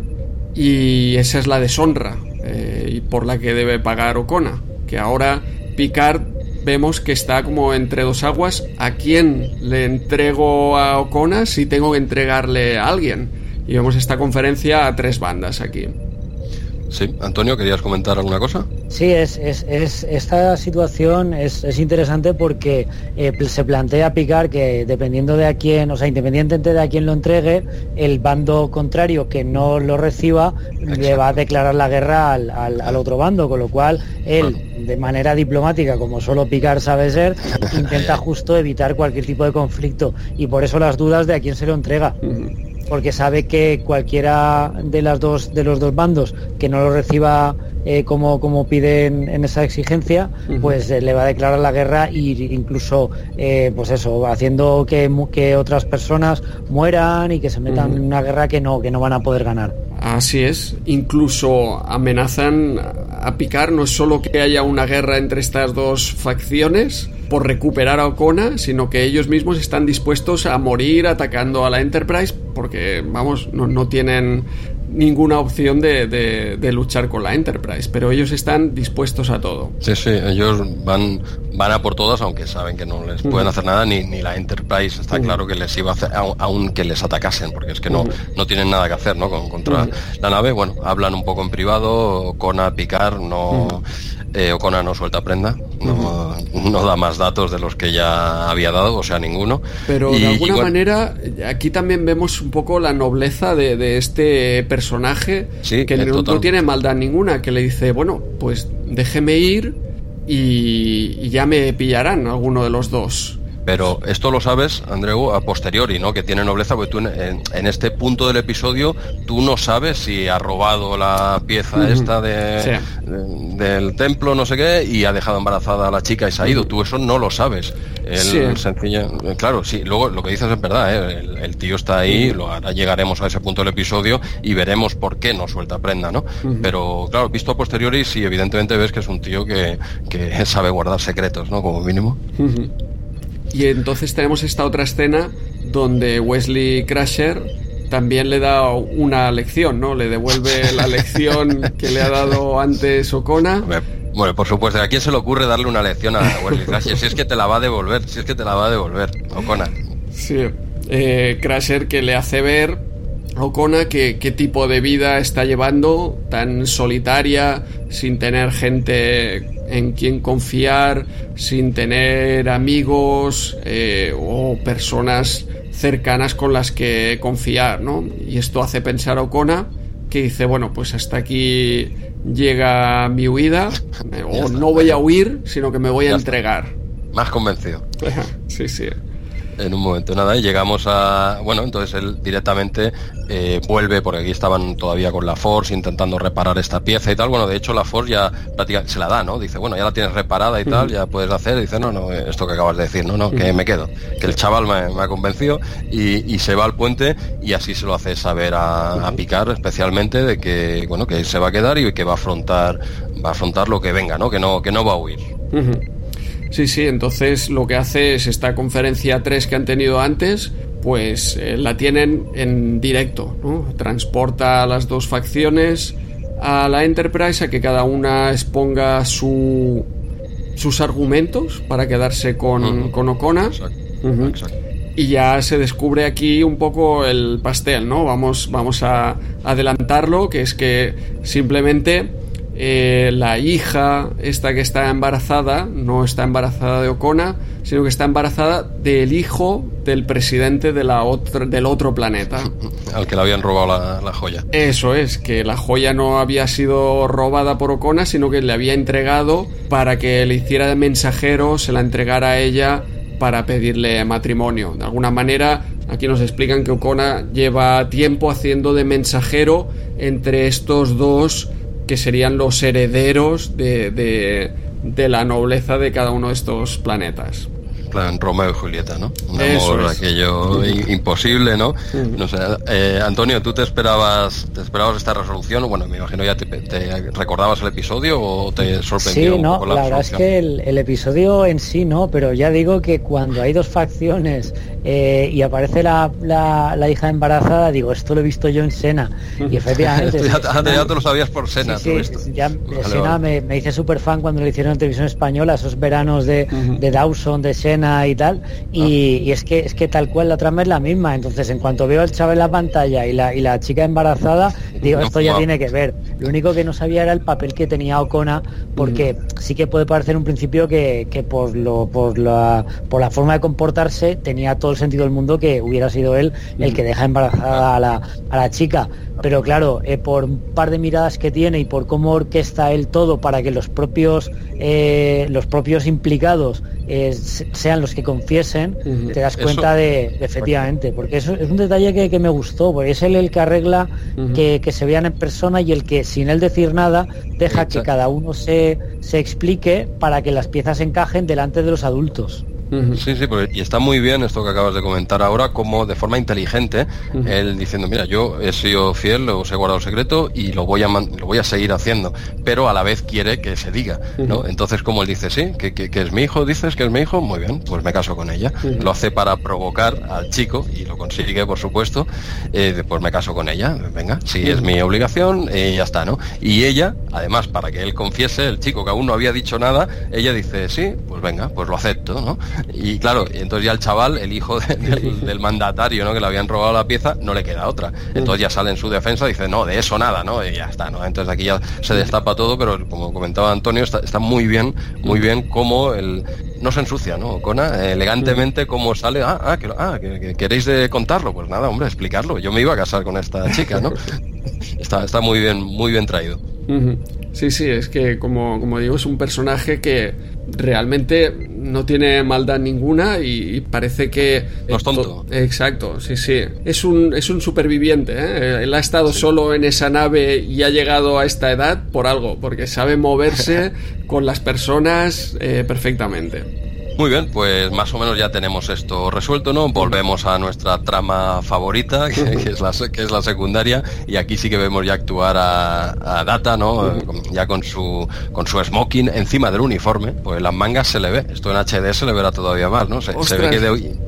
y esa es la deshonra eh, por la que debe pagar Ocona, que ahora Picard vemos que está como entre dos aguas. ¿A quién le entrego a Ocona si tengo que entregarle a alguien? Y vemos esta conferencia a tres bandas aquí. Sí, Antonio, ¿querías comentar alguna cosa? Sí, es, es, es esta situación es, es interesante porque eh, se plantea picar que dependiendo de a quién, o sea, independientemente de a quién lo entregue, el bando contrario que no lo reciba le va a declarar la guerra al, al, otro bando, con lo cual él, de manera diplomática, como solo picar sabe ser, intenta justo evitar cualquier tipo de conflicto y por eso las dudas de a quién se lo entrega porque sabe que cualquiera de las dos de los dos bandos que no lo reciba eh, como, como piden en esa exigencia, pues eh, le va a declarar la guerra e incluso eh, pues eso, haciendo que, que, otras personas mueran y que se metan en una guerra que no, que no van a poder ganar. Así es, incluso amenazan a picar no es solo que haya una guerra entre estas dos facciones por recuperar a Ocona, sino que ellos mismos están dispuestos a morir atacando a la Enterprise porque, vamos, no, no tienen ninguna opción de, de, luchar con la Enterprise, pero ellos están dispuestos a todo. Sí, sí, ellos van, van a por todas, aunque saben que no les pueden hacer nada, ni, ni la Enterprise está claro que les iba a hacer, aun que les atacasen, porque es que no, no tienen nada que hacer ¿no? Con, contra la nave. Bueno, hablan un poco en privado, a picar, no eh, Ocona no suelta prenda, no, no, da más datos de los que ya había dado, o sea, ninguno. Pero de alguna manera, aquí también vemos un poco la nobleza de, este personaje, que no, tiene maldad ninguna, que le dice, bueno, pues déjeme ir y ya me pillarán alguno de los dos. Pero esto lo sabes, Andreu, a posteriori, ¿no? Que tiene nobleza, porque tú en, este punto del episodio tú no sabes si ha robado la pieza esta de, del templo, no sé qué, y ha dejado embarazada a la chica y se ha ido. Tú eso no lo sabes. El sencillo, claro, sí, luego lo que dices es verdad, ¿eh? el, tío está ahí, lo, ahora llegaremos a ese punto del episodio y veremos por qué no suelta prenda, ¿no? Pero claro, visto a posteriori, sí, evidentemente ves que es un tío que, que sabe guardar secretos, ¿no? Como mínimo. Y entonces tenemos esta otra escena donde Wesley Crusher también le da una lección, ¿no? Le devuelve la lección que le ha dado antes Ocona. Bueno, por supuesto, ¿a quién se le ocurre darle una lección a Wesley Crusher? Si es que te la va a devolver, si es que te la va a devolver, Ocona. Sí, eh, Crusher que le hace ver a Ocona que qué tipo de vida está llevando, tan solitaria, sin tener gente en quien confiar sin tener amigos eh, o personas cercanas con las que confiar, ¿no? Y esto hace pensar a Ocona que dice, bueno, pues hasta aquí llega mi huida, o no voy a huir, sino que me voy a entregar. Más convencido. sí, sí. En un momento. Nada y llegamos a bueno entonces él directamente eh, vuelve porque aquí estaban todavía con la Force intentando reparar esta pieza y tal. Bueno de hecho la Force ya prácticamente se la da no dice bueno ya la tienes reparada y tal ya puedes hacer y dice no no esto que acabas de decir no no que me quedo que el chaval me, ha convencido y, se va al puente y así se lo hace saber a, Picar especialmente de que bueno que se va a quedar y que va a afrontar va a afrontar lo que venga no que no que no va a huir Sí, sí, entonces lo que hace es esta conferencia 3 que han tenido antes, pues eh, la tienen en directo, ¿no? Transporta a las dos facciones a la Enterprise a que cada una exponga su, sus argumentos para quedarse con, con Ocona. Y ya se descubre aquí un poco el pastel, ¿no? Vamos, vamos a adelantarlo, que es que simplemente eh, la hija, esta que está embarazada, no está embarazada de Ocona, sino que está embarazada del hijo del presidente de la del otro planeta. Al que le habían robado la, joya. Eso es, que la joya no había sido robada por Ocona, sino que le había entregado para que le hiciera de mensajero, se la entregara a ella para pedirle matrimonio. De alguna manera, aquí nos explican que Ocona lleva tiempo haciendo de mensajero entre estos dos que serían los herederos de, de, la nobleza de cada uno de estos planetas plan Romeo y Julieta, ¿no? Un amor aquello imposible, ¿no? No sé, eh, Antonio, ¿tú te esperabas te esperabas esta resolución? Bueno, me imagino ya te, recordabas el episodio o te sorprendió. Sí, no, la, verdad es que el, el, episodio en sí no, pero ya digo que cuando hay dos facciones eh, y aparece la, la, hija embarazada, digo, esto lo he visto yo en Sena. Y efectivamente... ya, te lo sabías por Sena. Sí, ya, Sena Me, me, hice súper fan cuando lo hicieron en televisión española, esos veranos de, de Dawson, de Sena y tal. Y, es, que, es que tal cual la trama es la misma. Entonces, en cuanto veo al chaval en la pantalla y la, y la chica embarazada, digo, esto ya tiene que ver. Lo único que no sabía era el papel que tenía Ocona, porque sí que puede parecer un principio que, que por, lo, por, la, por la forma de comportarse tenía todo el sentido del mundo que hubiera sido él el que deja embarazada a la, a la chica. Pero claro, eh, por un par de miradas que tiene y por cómo orquesta él todo para que los propios, eh, los propios implicados eh, sean los que confiesen, te das cuenta de, efectivamente, porque eso es un detalle que, me gustó, porque es él el que arregla que, se vean en persona y el que sin él decir nada deja que cada uno se, se explique para que las piezas encajen delante de los adultos. Sí, sí, y está muy bien esto que acabas de comentar ahora, como de forma inteligente, él diciendo, mira, yo he sido fiel, os he guardado secreto y lo voy a lo voy a seguir haciendo, pero a la vez quiere que se diga, ¿no? Entonces, como él dice, sí, que, que, es mi hijo, dices que es mi hijo, muy bien, pues me caso con ella. Lo hace para provocar al chico y lo consigue, por supuesto, eh, pues me caso con ella, venga, si es mi obligación, eh, ya está, ¿no? Y ella, además, para que él confiese, el chico que aún no había dicho nada, ella dice, sí, pues venga, pues lo acepto, ¿no? Y claro, entonces ya el chaval, el hijo del, mandatario, ¿no? Que le habían robado la pieza, no le queda otra. Entonces ya sale en su defensa y dice, no, de eso nada, ¿no? Y ya está, ¿no? Entonces aquí ya se destapa todo, pero como comentaba Antonio, está, muy bien, muy bien cómo el, no se ensucia, ¿no? Cona, elegantemente cómo sale, ah, ah, que, ah que, queréis de contarlo, pues nada, hombre, explicarlo. Yo me iba a casar con esta chica, ¿no? está, está muy bien, muy bien traído. Sí, sí, es que como, como digo, es un personaje que realmente no tiene maldad ninguna y, parece que... No es tonto. Exacto, sí, sí. Es un, es un superviviente. ¿eh? Él ha estado solo en esa nave y ha llegado a esta edad por algo, porque sabe moverse con las personas eh, perfectamente. Muy bien, pues más o menos ya tenemos esto resuelto, ¿no? Volvemos a nuestra trama favorita, que, es, la, que es la secundaria, y aquí sí que vemos ya actuar a, Data, ¿no? Ya con su, con su smoking encima del uniforme, pues las mangas se le ve, esto en HD se le verá todavía más, ¿no? Se, ve que de hoy...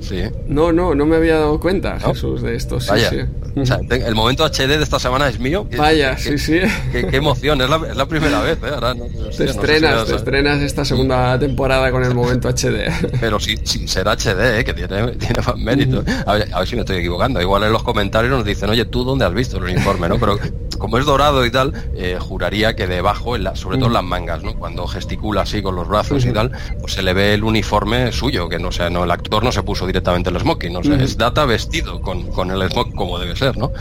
Sí. No, no, no me había dado cuenta, Jesús, de esto. Sí, sí el momento HD de esta semana es mío. Vaya, sí, sí. Qué, emoción, es la, primera vez. ¿eh? Ahora te estrenas, te estrenas esta segunda temporada con el momento HD. Pero sí, sí será HD, ¿eh? que tiene, tiene más mérito. A ver, si me estoy equivocando. Igual en los comentarios nos dicen, oye, ¿tú dónde has visto el uniforme? ¿no? Pero como es dorado y tal, eh, juraría que debajo, en la, sobre todo en las mangas, ¿no? cuando gesticula así con los brazos y tal, pues se le ve el uniforme suyo, que no sé, no, el actor no se puso directamente el smoking, no sé, es data vestido con, con el smoking como debe ser. ¿no?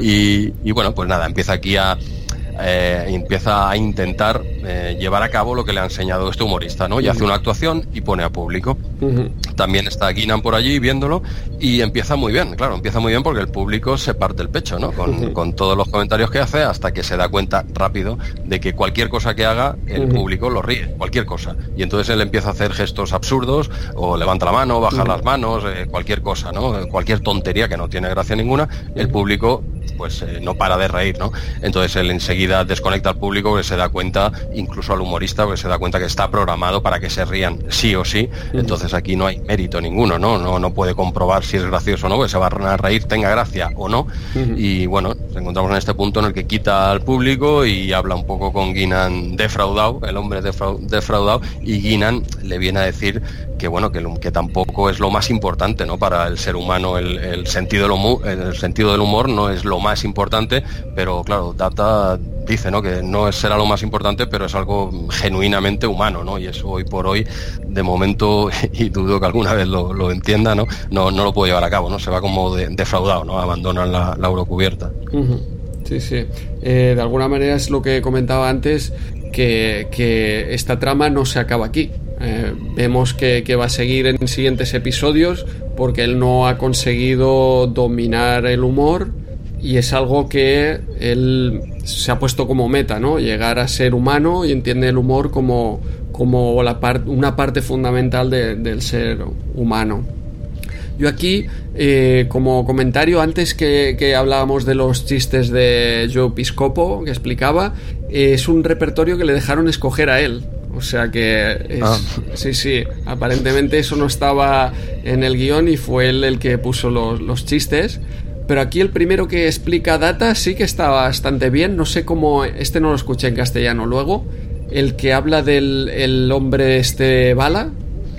Y, bueno, pues nada, empieza aquí a, eh, empieza a intentar eh, llevar a cabo lo que le ha enseñado este humorista, ¿no? Y hace una actuación y pone a público. También está Guinan por allí viéndolo y empieza muy bien, claro, empieza muy bien porque el público se parte el pecho, ¿no? Con, con todos los comentarios que hace hasta que se da cuenta rápido de que cualquier cosa que haga el público lo ríe, cualquier cosa. Y entonces él empieza a hacer gestos absurdos o levanta la mano, baja las manos, eh, cualquier cosa, ¿no? Cualquier tontería que no tiene gracia ninguna, el público pues no para de reír, ¿no? Entonces él enseguida desconecta al público porque se da cuenta, incluso al humorista, porque se da cuenta que está programado para que se rían sí o sí. Entonces aquí no hay mérito ninguno, ¿no? No, no puede comprobar si es gracioso o no, que se va a reír, tenga gracia o no. Y bueno, nos encontramos en este punto en el que quita al público y habla un poco con Guinan defraudado, el hombre defraudado, y Guinan le viene a decir que bueno, que, que tampoco es lo más importante ¿no? para el ser humano, el, sentido del humor, el sentido del humor no es lo más importante, pero claro, Data dice ¿no? que no será lo más importante, pero es algo genuinamente humano, ¿no? Y eso hoy por hoy, de momento, y dudo que alguna vez lo, entienda, ¿no? ¿no? No lo puede llevar a cabo, ¿no? Se va como defraudado, ¿no? Abandonan la, la eurocubierta. Sí, sí. Eh, de alguna manera es lo que comentaba antes, que, que esta trama no se acaba aquí. Eh, vemos que, va a seguir en siguientes episodios porque él no ha conseguido dominar el humor y es algo que él se ha puesto como meta, ¿no? Llegar a ser humano y entiende el humor como, como la una parte fundamental del ser humano. Yo aquí, eh, como comentario, antes que, hablábamos de los chistes de Joe Piscopo, que explicaba, es un repertorio que le dejaron escoger a él. O sea que ah. sí, sí, aparentemente eso no estaba en el guion y fue él el que puso los, chistes. Pero aquí el primero que explica Data sí que está bastante bien. No sé cómo, este no lo escuché en castellano luego. El que habla del el hombre este bala,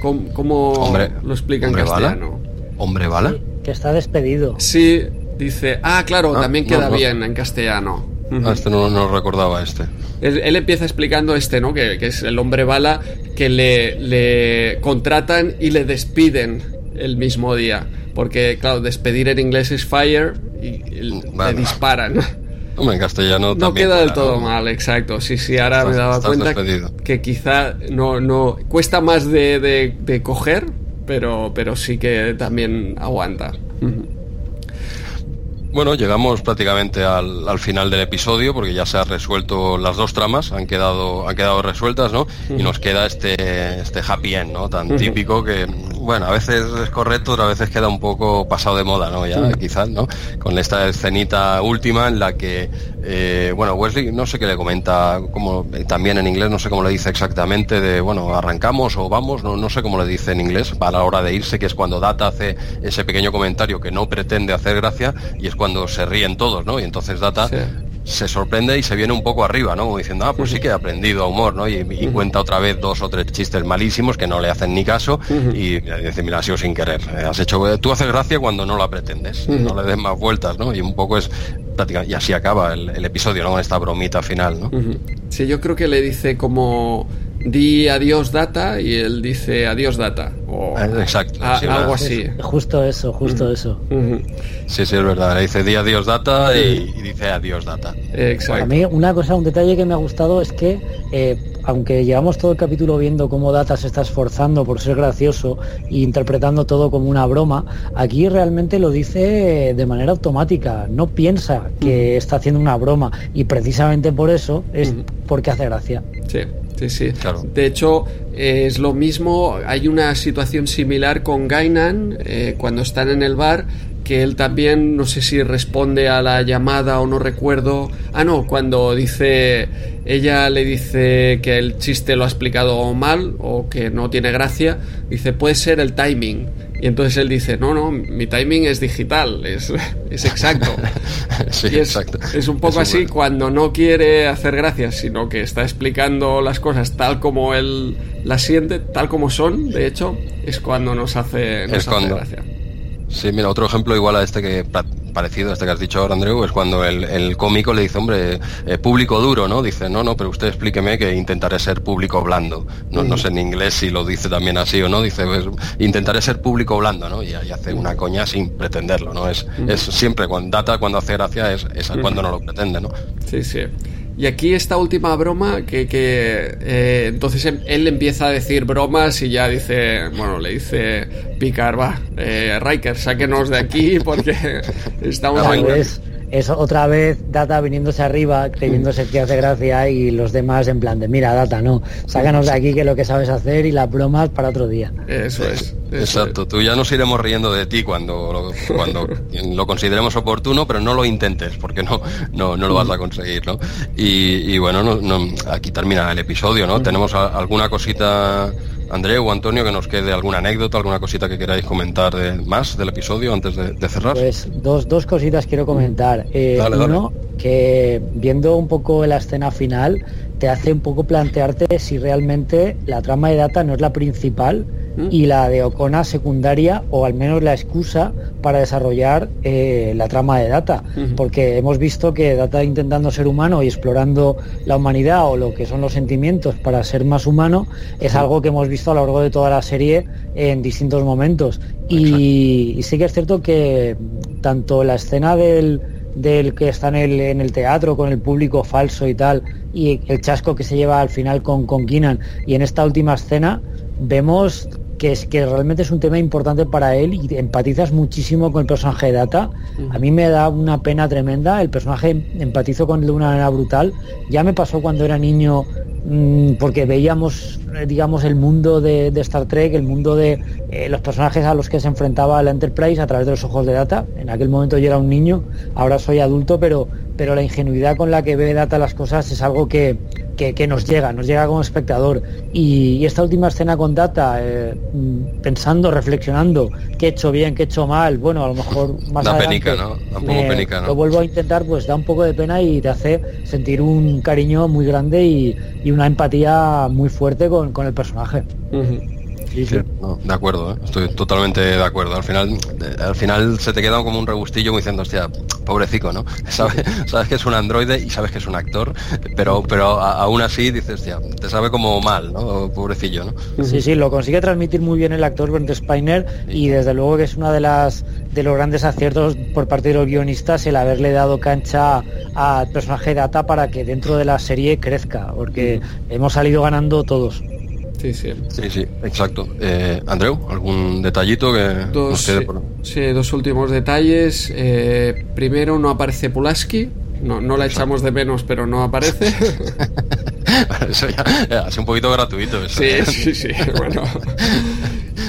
¿cómo, lo explica en castellano? ¿Hombre bala? que está despedido. Sí, dice, ah, claro, ah, también queda bien en castellano. Ah, este no, no recordaba este él, empieza explicando este, ¿no? Que, es el hombre bala que le, le contratan y le despiden el mismo día. Porque, claro, despedir en inglés es fire y le disparan. en castellano no queda del todo mal, exacto. Sí, sí, ahora me daba cuenta que quizá no, no cuesta más de, de, coger, pero, pero sí que también aguanta. Bueno, llegamos prácticamente al, al, final del episodio porque ya se han resuelto las dos tramas, han quedado, han quedado resueltas, ¿no? Y nos queda este, este happy end, ¿no? Tan típico que, bueno, a veces es correcto, otras veces queda un poco pasado de moda, ¿no? Ya, quizás, ¿no? Con esta escenita última en la que, eh, bueno, Wesley, no sé qué le comenta, como también en inglés, no sé cómo le dice exactamente, de, bueno, arrancamos o vamos, no, no sé cómo le dice en inglés, a la hora de irse, que es cuando Data hace ese pequeño comentario que no pretende hacer gracia y es cuando se ríen todos, ¿no? Y entonces Data se sorprende y se viene un poco arriba, ¿no? Como diciendo, ah, pues sí que he aprendido a humor, ¿no? Y, cuenta otra vez dos o tres chistes malísimos que no le hacen ni caso y dice, mira, ha sido sin querer. Eh, has hecho, tú haces gracia cuando no la pretendes, no le des más vueltas, ¿no? Y un poco es prácticamente, y así acaba el, episodio, ¿no? Con esta bromita final, ¿no? Sí, yo creo que le dice como di adiós data y él dice adiós data. O ah, Exacto. algo así. Justo eso, justo eso. Sí, sí, es verdad. Le dice di adiós data y, dice adiós data. Exacto. A mí una cosa, un detalle que me ha gustado es que, eh, aunque llevamos todo el capítulo viendo cómo Data se está esforzando por ser gracioso e interpretando todo como una broma, aquí realmente lo dice de manera automática. No piensa que está haciendo una broma y precisamente por eso es porque hace gracia. Sí. Sí, sí. De hecho, es lo mismo, hay una situación similar con Gainan eh, cuando están en el bar, que él también, no sé si responde a la llamada o no recuerdo. Ah, no, cuando dice, ella le dice que el chiste lo ha explicado mal o que no tiene gracia, dice, puede ser el timing. Y entonces él dice, no, no, mi timing es digital, es, es exacto. sí, es, exacto. Es un poco así cuando no quiere hacer gracias, sino que está explicando las cosas tal como él las siente, tal como son, de hecho, es cuando nos hace, nos hace gracia. Sí, mira, otro ejemplo igual a este que parecido a este que has dicho ahora, Andreu, es cuando el, cómico le dice, hombre, eh, público duro, ¿no? Dice, no, no, pero usted explíqueme que intentaré ser público blando. No, no sé en inglés si lo dice también así o no, dice, pues, intentaré ser público blando, ¿no? Y, hace una coña sin pretenderlo, ¿no? Es, es siempre, cuando data, cuando hace gracia, es, es cuando no lo pretende, ¿no? Sí, sí. Y aquí esta última broma que, que eh, entonces em, él empieza a decir bromas y ya dice, bueno, le dice Picard, va, eh, Riker, sáquenos de aquí porque estamos... Pues, es otra vez Data viniéndose arriba, creyéndose que hace gracia y los demás en plan de, mira, Data, no, sácanos de aquí que lo que sabes hacer y las bromas para otro día. Eso es. Exacto, tú ya nos iremos riendo de ti cuando lo, cuando lo consideremos oportuno, pero no lo intentes porque no, no, no lo vas a conseguir, ¿no? Y, bueno, no, aquí termina el episodio, ¿no? Tenemos alguna cosita Andreu o Antonio, que nos quede alguna anécdota, alguna cosita que queráis comentar de, más del episodio antes de, cerrar. Pues dos, dos, cositas quiero comentar. Eh, uno, que viendo un poco la escena final, te hace un poco plantearte si realmente la trama de data no es la principal. Y la de Ocona secundaria o al menos la excusa para desarrollar eh, la trama de Data, porque hemos visto que Data intentando ser humano y explorando la humanidad o lo que son los sentimientos para ser más humano es algo que hemos visto a lo largo de toda la serie en distintos momentos. Y, sí que es cierto que tanto la escena del, que está en el, en el teatro con el público falso y tal, y el chasco que se lleva al final con, con Keenan, y en esta última escena vemos que es que realmente es un tema importante para él y empatizas muchísimo con el personaje de Data. A mí me da una pena tremenda, el personaje empatizo con él de una manera brutal. Ya me pasó cuando era niño mm, porque veíamos, eh, digamos, el mundo de, Star Trek, el mundo de eh, los personajes a los que se enfrentaba la Enterprise a través de los ojos de Data. En aquel momento yo era un niño, ahora soy adulto, pero, pero la ingenuidad con la que ve Data las cosas es algo que, que, nos llega, nos llega como espectador. Y, esta última escena con Data, eh, pensando, reflexionando, qué he hecho bien, qué he hecho mal, bueno, a lo mejor más da penica, ¿no? ¿no? Lo vuelvo a intentar, pues da un poco de pena y te hace sentir un cariño muy grande y, una empatía muy fuerte con, el personaje de acuerdo, ¿eh? estoy totalmente de acuerdo. Al final, al final se te queda como un rebustillo diciendo, hostia, pobrecito, ¿no? Sabes, sabes que es un androide y sabes que es un actor, pero, pero aún así dices, hostia, te sabe como mal, ¿no? Pobrecillo, ¿no? Sí, sí, lo consigue transmitir muy bien el actor Brent Spiner y desde luego que es una de las de los grandes aciertos por parte de los guionistas el haberle dado cancha al personaje Data para que dentro de la serie crezca, porque hemos salido ganando todos. Sí, sí. Sí, sí, exacto. Eh, Andreu, ¿algún detallito que dos, quede por... Sí, dos últimos detalles. Eh, primero, no aparece Pulaski. No, no la echamos de menos, pero no aparece. eso ya, hace un poquito gratuito. Eso. Sí, sí, sí. Bueno.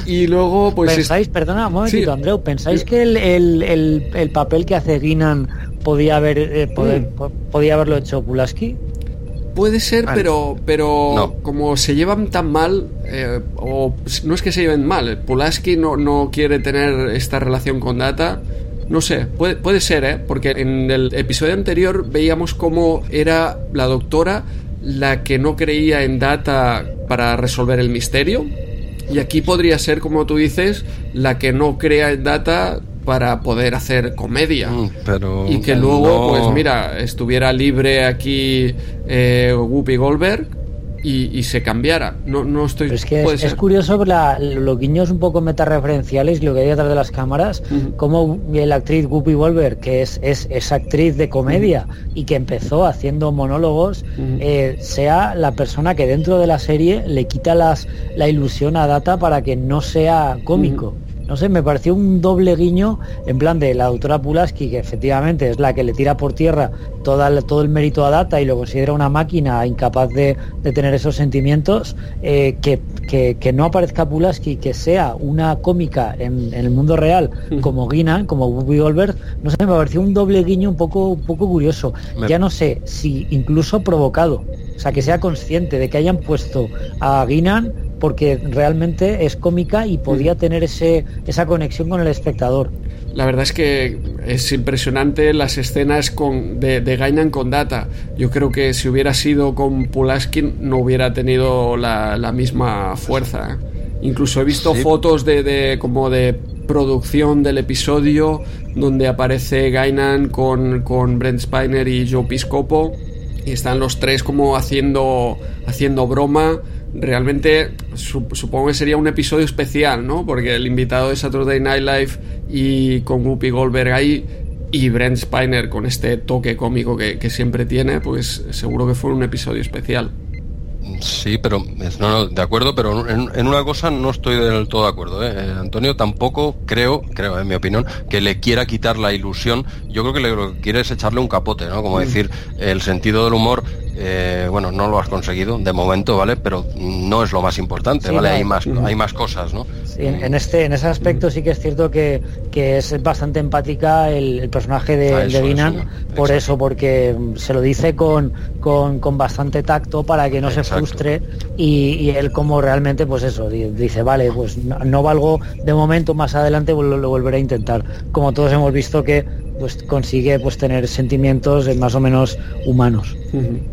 Y luego, pues. ¿Pensáis, perdona un momentito, Andreu, ¿pensáis que el, el, el, papel que hace Guinan podía haber eh, mm. podía haberlo hecho Pulaski? Puede ser, pero, pero como se llevan tan mal, eh, o no es que se lleven mal, Pulaski no, no quiere tener esta relación con Data. No sé, puede, puede ser, ¿eh? Porque en el episodio anterior veíamos cómo era la doctora la que no creía en Data para resolver el misterio. Y aquí podría ser, como tú dices, la que no crea en Data para poder hacer comedia. Mm, pero y que luego, pues mira, estuviera libre aquí eh, Whoopi Goldberg y, se cambiara. No, no estoy. es que es, curioso la, los guiños un poco metareferenciales, lo que hay detrás de las cámaras, como la actriz Whoopi Goldberg, que es, es, actriz de comedia y que empezó haciendo monólogos, eh, sea la persona que dentro de la serie le quita las, la ilusión a Data para que no sea cómico no sé, me pareció un doble guiño en plan de la doctora Pulaski, que efectivamente es la que le tira por tierra toda, todo el mérito a Data y lo considera una máquina incapaz de, tener esos sentimientos, eh, que, que, no aparezca Pulaski, que sea una cómica en, el mundo real como Guina, como Bobby Goldberg, no sé, me pareció un doble guiño un poco, un poco curioso. Ya no sé si incluso provocado, o sea, que sea consciente de que hayan puesto a Guinan porque realmente es cómica y podía mm. tener ese, esa conexión con el espectador. La verdad es que es impresionante las escenas con, de, de Gainan con Data. Yo creo que si hubiera sido con Pulaskin no hubiera tenido la, misma fuerza. Incluso he visto fotos de, de, como de producción del episodio donde aparece Gainan con, con Brent Spiner y Joe Piscopo y están los tres como haciendo, haciendo broma realmente supongo que sería un episodio especial, ¿no? Porque el invitado de Saturday Night Live y con Whoopi Goldberg ahí y Brent Spiner con este toque cómico que, que siempre tiene, pues seguro que fue un episodio especial. Sí, pero no, no, de acuerdo, pero en, una cosa no estoy del todo de acuerdo. ¿eh? ¿eh? Antonio tampoco creo, creo en mi opinión, que le quiera quitar la ilusión. Yo creo que lo que quiere es echarle un capote, ¿no? Como mm. decir, el sentido del humor eh, bueno, no lo has conseguido de momento, ¿vale? Pero no es lo más importante, ¿vale? Hay más, hay más cosas, ¿no? en, este, en ese aspecto sí que es cierto que, es bastante empática el, personaje de, ah, Dinan, por eso, porque se lo dice con, con, bastante tacto para que no se frustre y, él como realmente, pues eso, dice, vale, pues no, valgo de momento, más adelante lo volveré a intentar. Como todos hemos visto que pues consigue pues tener sentimientos más o menos humanos.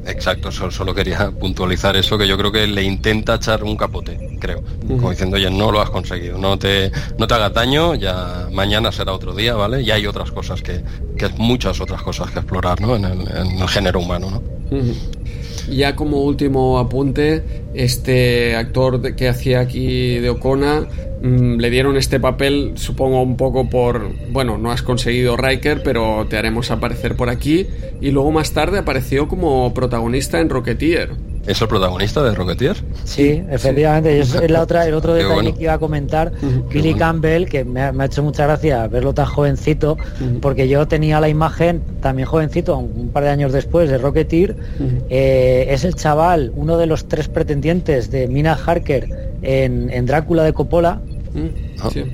Exacto, solo, quería puntualizar eso, que yo creo que le intenta echar un capote, creo, como diciendo, oye, no lo has conseguido, no te, no te hagas daño, ya mañana será otro día, ¿vale? Y hay otras cosas que, que muchas otras cosas que explorar, ¿no? En el, género humano, ¿no? Ya como último apunte, este actor que hacía aquí de Ocona mm, le dieron este papel, supongo un poco por, bueno, no has conseguido Riker, pero te haremos aparecer por aquí. Y luego más tarde apareció como protagonista en Rocketeer. ¿Es el protagonista de Rocketeer? Sí, efectivamente. Es la otra, el otro detalle que iba a comentar, Billy Campbell, que me ha, hecho mucha gracia verlo tan jovencito, porque yo tenía la imagen, también jovencito, un par de años después, de Rocketeer. Eh, es el chaval, uno de los tres pretendientes de Mina Harker en, Drácula de Coppola.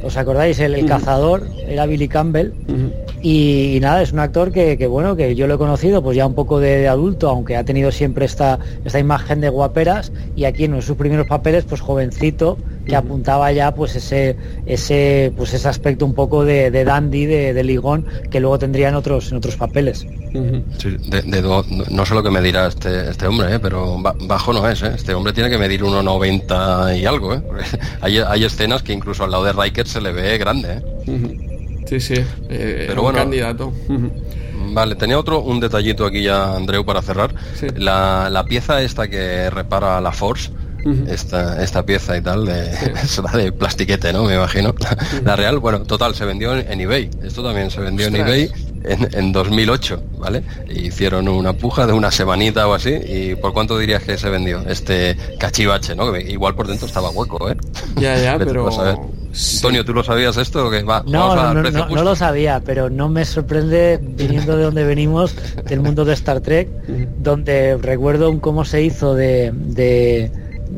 ¿Os acordáis? El, cazador era Billy Campbell. Y, nada, es un actor que, bueno, que yo lo he conocido pues ya un poco de, adulto, aunque ha tenido siempre esta, esta imagen de guaperas. Y aquí en sus primeros papeles, pues jovencito, que apuntaba ya pues ese, ese, pues ese aspecto un poco de, dandy, de, ligón, que luego tendría en otros, en otros papeles. no sé lo que medirá este, este hombre, ¿eh? pero bajo no es, ¿eh? este hombre tiene que medir 1,90 y algo, ¿eh? hay, hay escenas que incluso al lado de Riker se le ve grande. Sí, sí, eh, pero bueno, candidato. Vale, tenía otro, un detallito aquí ya, Andreu, para cerrar. La, pieza esta que repara la Force, esta, esta pieza y tal, de, será de plastiquete, ¿no? Me imagino. La, real, bueno, total, se vendió en, eBay. Esto también se vendió en eBay en, en, 2008, ¿vale? Hicieron una puja de una semanita o así. ¿Y por cuánto dirías que se vendió este cachivache, ¿no? igual por dentro estaba hueco, ¿eh? Ya, ya, pero... Antonio, ¿tú lo sabías esto? Que va, no, no, no, lo sabía, pero no me sorprende viniendo de donde venimos, del mundo de Star Trek, donde recuerdo cómo se hizo de, de,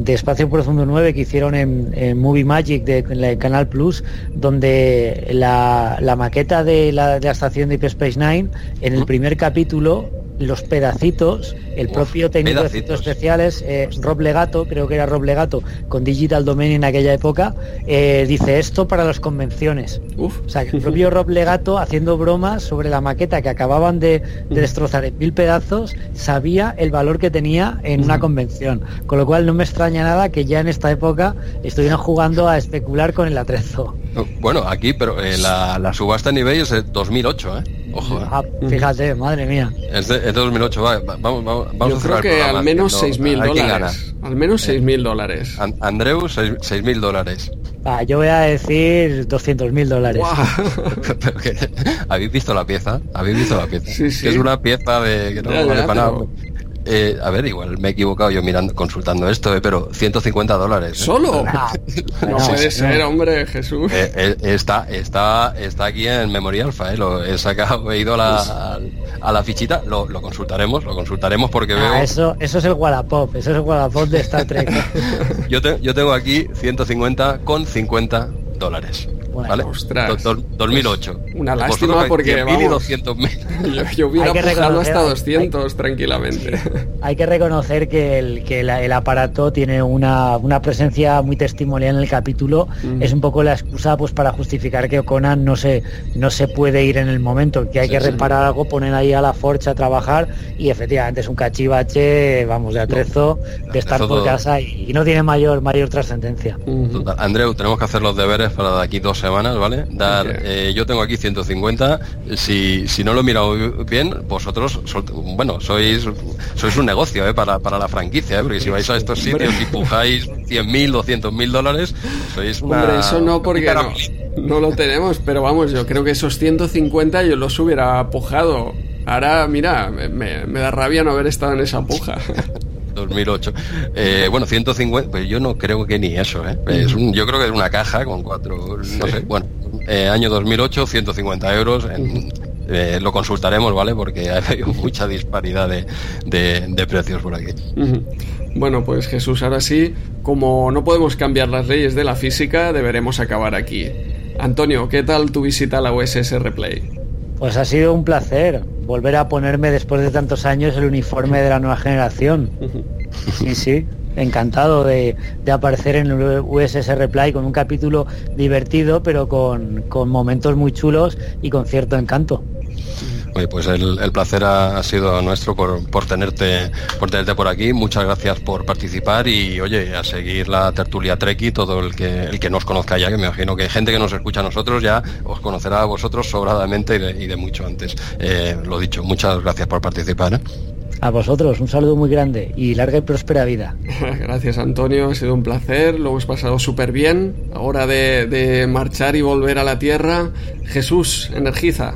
Espacio Profundo 9 que hicieron en, Movie Magic de, Canal Plus, donde la, la maqueta de la, de la estación de Deep Space Nine, en el primer capítulo, los pedacitos, el propio técnico de efectos especiales, eh, Rob Legato, creo que era Rob Legato, con Digital Domain en aquella época, eh, dice esto para las convenciones. Uf. O sea, que el propio Rob Legato, haciendo bromas sobre la maqueta que acababan de, destrozar en mil pedazos, sabía el valor que tenía en una convención. Con lo cual no me extraña nada que ya en esta época estuvieran jugando a especular con el atrezo. Bueno, aquí, pero eh, la, subasta en eBay es de 2008, ¿eh? Ojo. Ah, fíjate, madre mía. Es de, 2008, vamos, vamos, vamos Yo creo que al menos 6.000 dólares. Al menos 6.000 dólares. Andreu, 6.000 dólares. Ah, yo voy a decir 200.000 dólares. ¿Habéis visto la pieza? ¿Habéis visto la pieza? Sí, sí. es una pieza de que no vale para nada. Eh, a ver, igual me he equivocado yo mirando, consultando esto, eh, pero 150 dólares. ¿eh? ¿Solo? No, puede ser, hombre, Jesús. está, está, está aquí en Memoria Alpha, lo he sacado, he ido a la, a, la fichita, lo, consultaremos, lo consultaremos porque ah, veo... Eso, eso es el Wallapop, eso es el Wallapop de Star Trek. yo, yo tengo aquí 150 con 50 dólares. ¿Vale? Ostras. 2008. Una lástima porque vamos, yo, yo, hubiera pujado hasta 200 tranquilamente. Hay que reconocer que el, que el aparato tiene una, una, presencia muy testimonial en el capítulo. Es un poco la excusa pues para justificar que Conan no se, no se puede ir en el momento, que hay que reparar algo, poner ahí a la Forcha a trabajar y efectivamente es un cachivache, vamos, de atrezo, de estar por casa y, no tiene mayor, mayor trascendencia. Andreu, tenemos que hacer los deberes para de aquí dos semanas, ¿vale? Dar, eh, yo tengo aquí 150. Si, si no lo he mirado bien, vosotros, bueno, sois, sois un negocio ¿eh? para, para la franquicia, ¿eh? porque si vais a estos sitios y pujáis 100.000, 200.000 dólares, sois una... Hombre, eso no, porque No lo tenemos, pero vamos, yo creo que esos 150 yo los hubiera pujado. Ahora, mira, me, da rabia no haber estado en esa puja. 2008. Eh, bueno, 150, pues yo no creo que ni eso, ¿eh? Es yo creo que es una caja con cuatro, no sé, bueno, eh, año 2008, 150 euros. Eh, lo consultaremos, ¿vale? Porque hay mucha disparidad de, precios por aquí. Bueno, pues Jesús, ahora sí, como no podemos cambiar las leyes de la física, deberemos acabar aquí. Antonio, ¿qué tal tu visita a la USS Replay? Pues ha sido un placer volver a ponerme después de tantos años el uniforme de la nueva generación. Sí, sí, encantado de, aparecer en el USS Reply con un capítulo divertido, pero con, con momentos muy chulos y con cierto encanto. Oye, pues el, placer ha, sido nuestro por, por, tenerte, por tenerte por aquí. Muchas gracias por participar y oye, a seguir la tertulia Treki, todo el que, el que nos conozca ya, que me imagino que gente que nos escucha a nosotros ya os conocerá a vosotros sobradamente y de, mucho antes. Eh, lo dicho, muchas gracias por participar. ¿eh? A vosotros, un saludo muy grande y larga y próspera vida. Gracias Antonio, ha sido un placer, lo hemos pasado súper bien. Ahora de, de marchar y volver a la tierra, Jesús, energiza.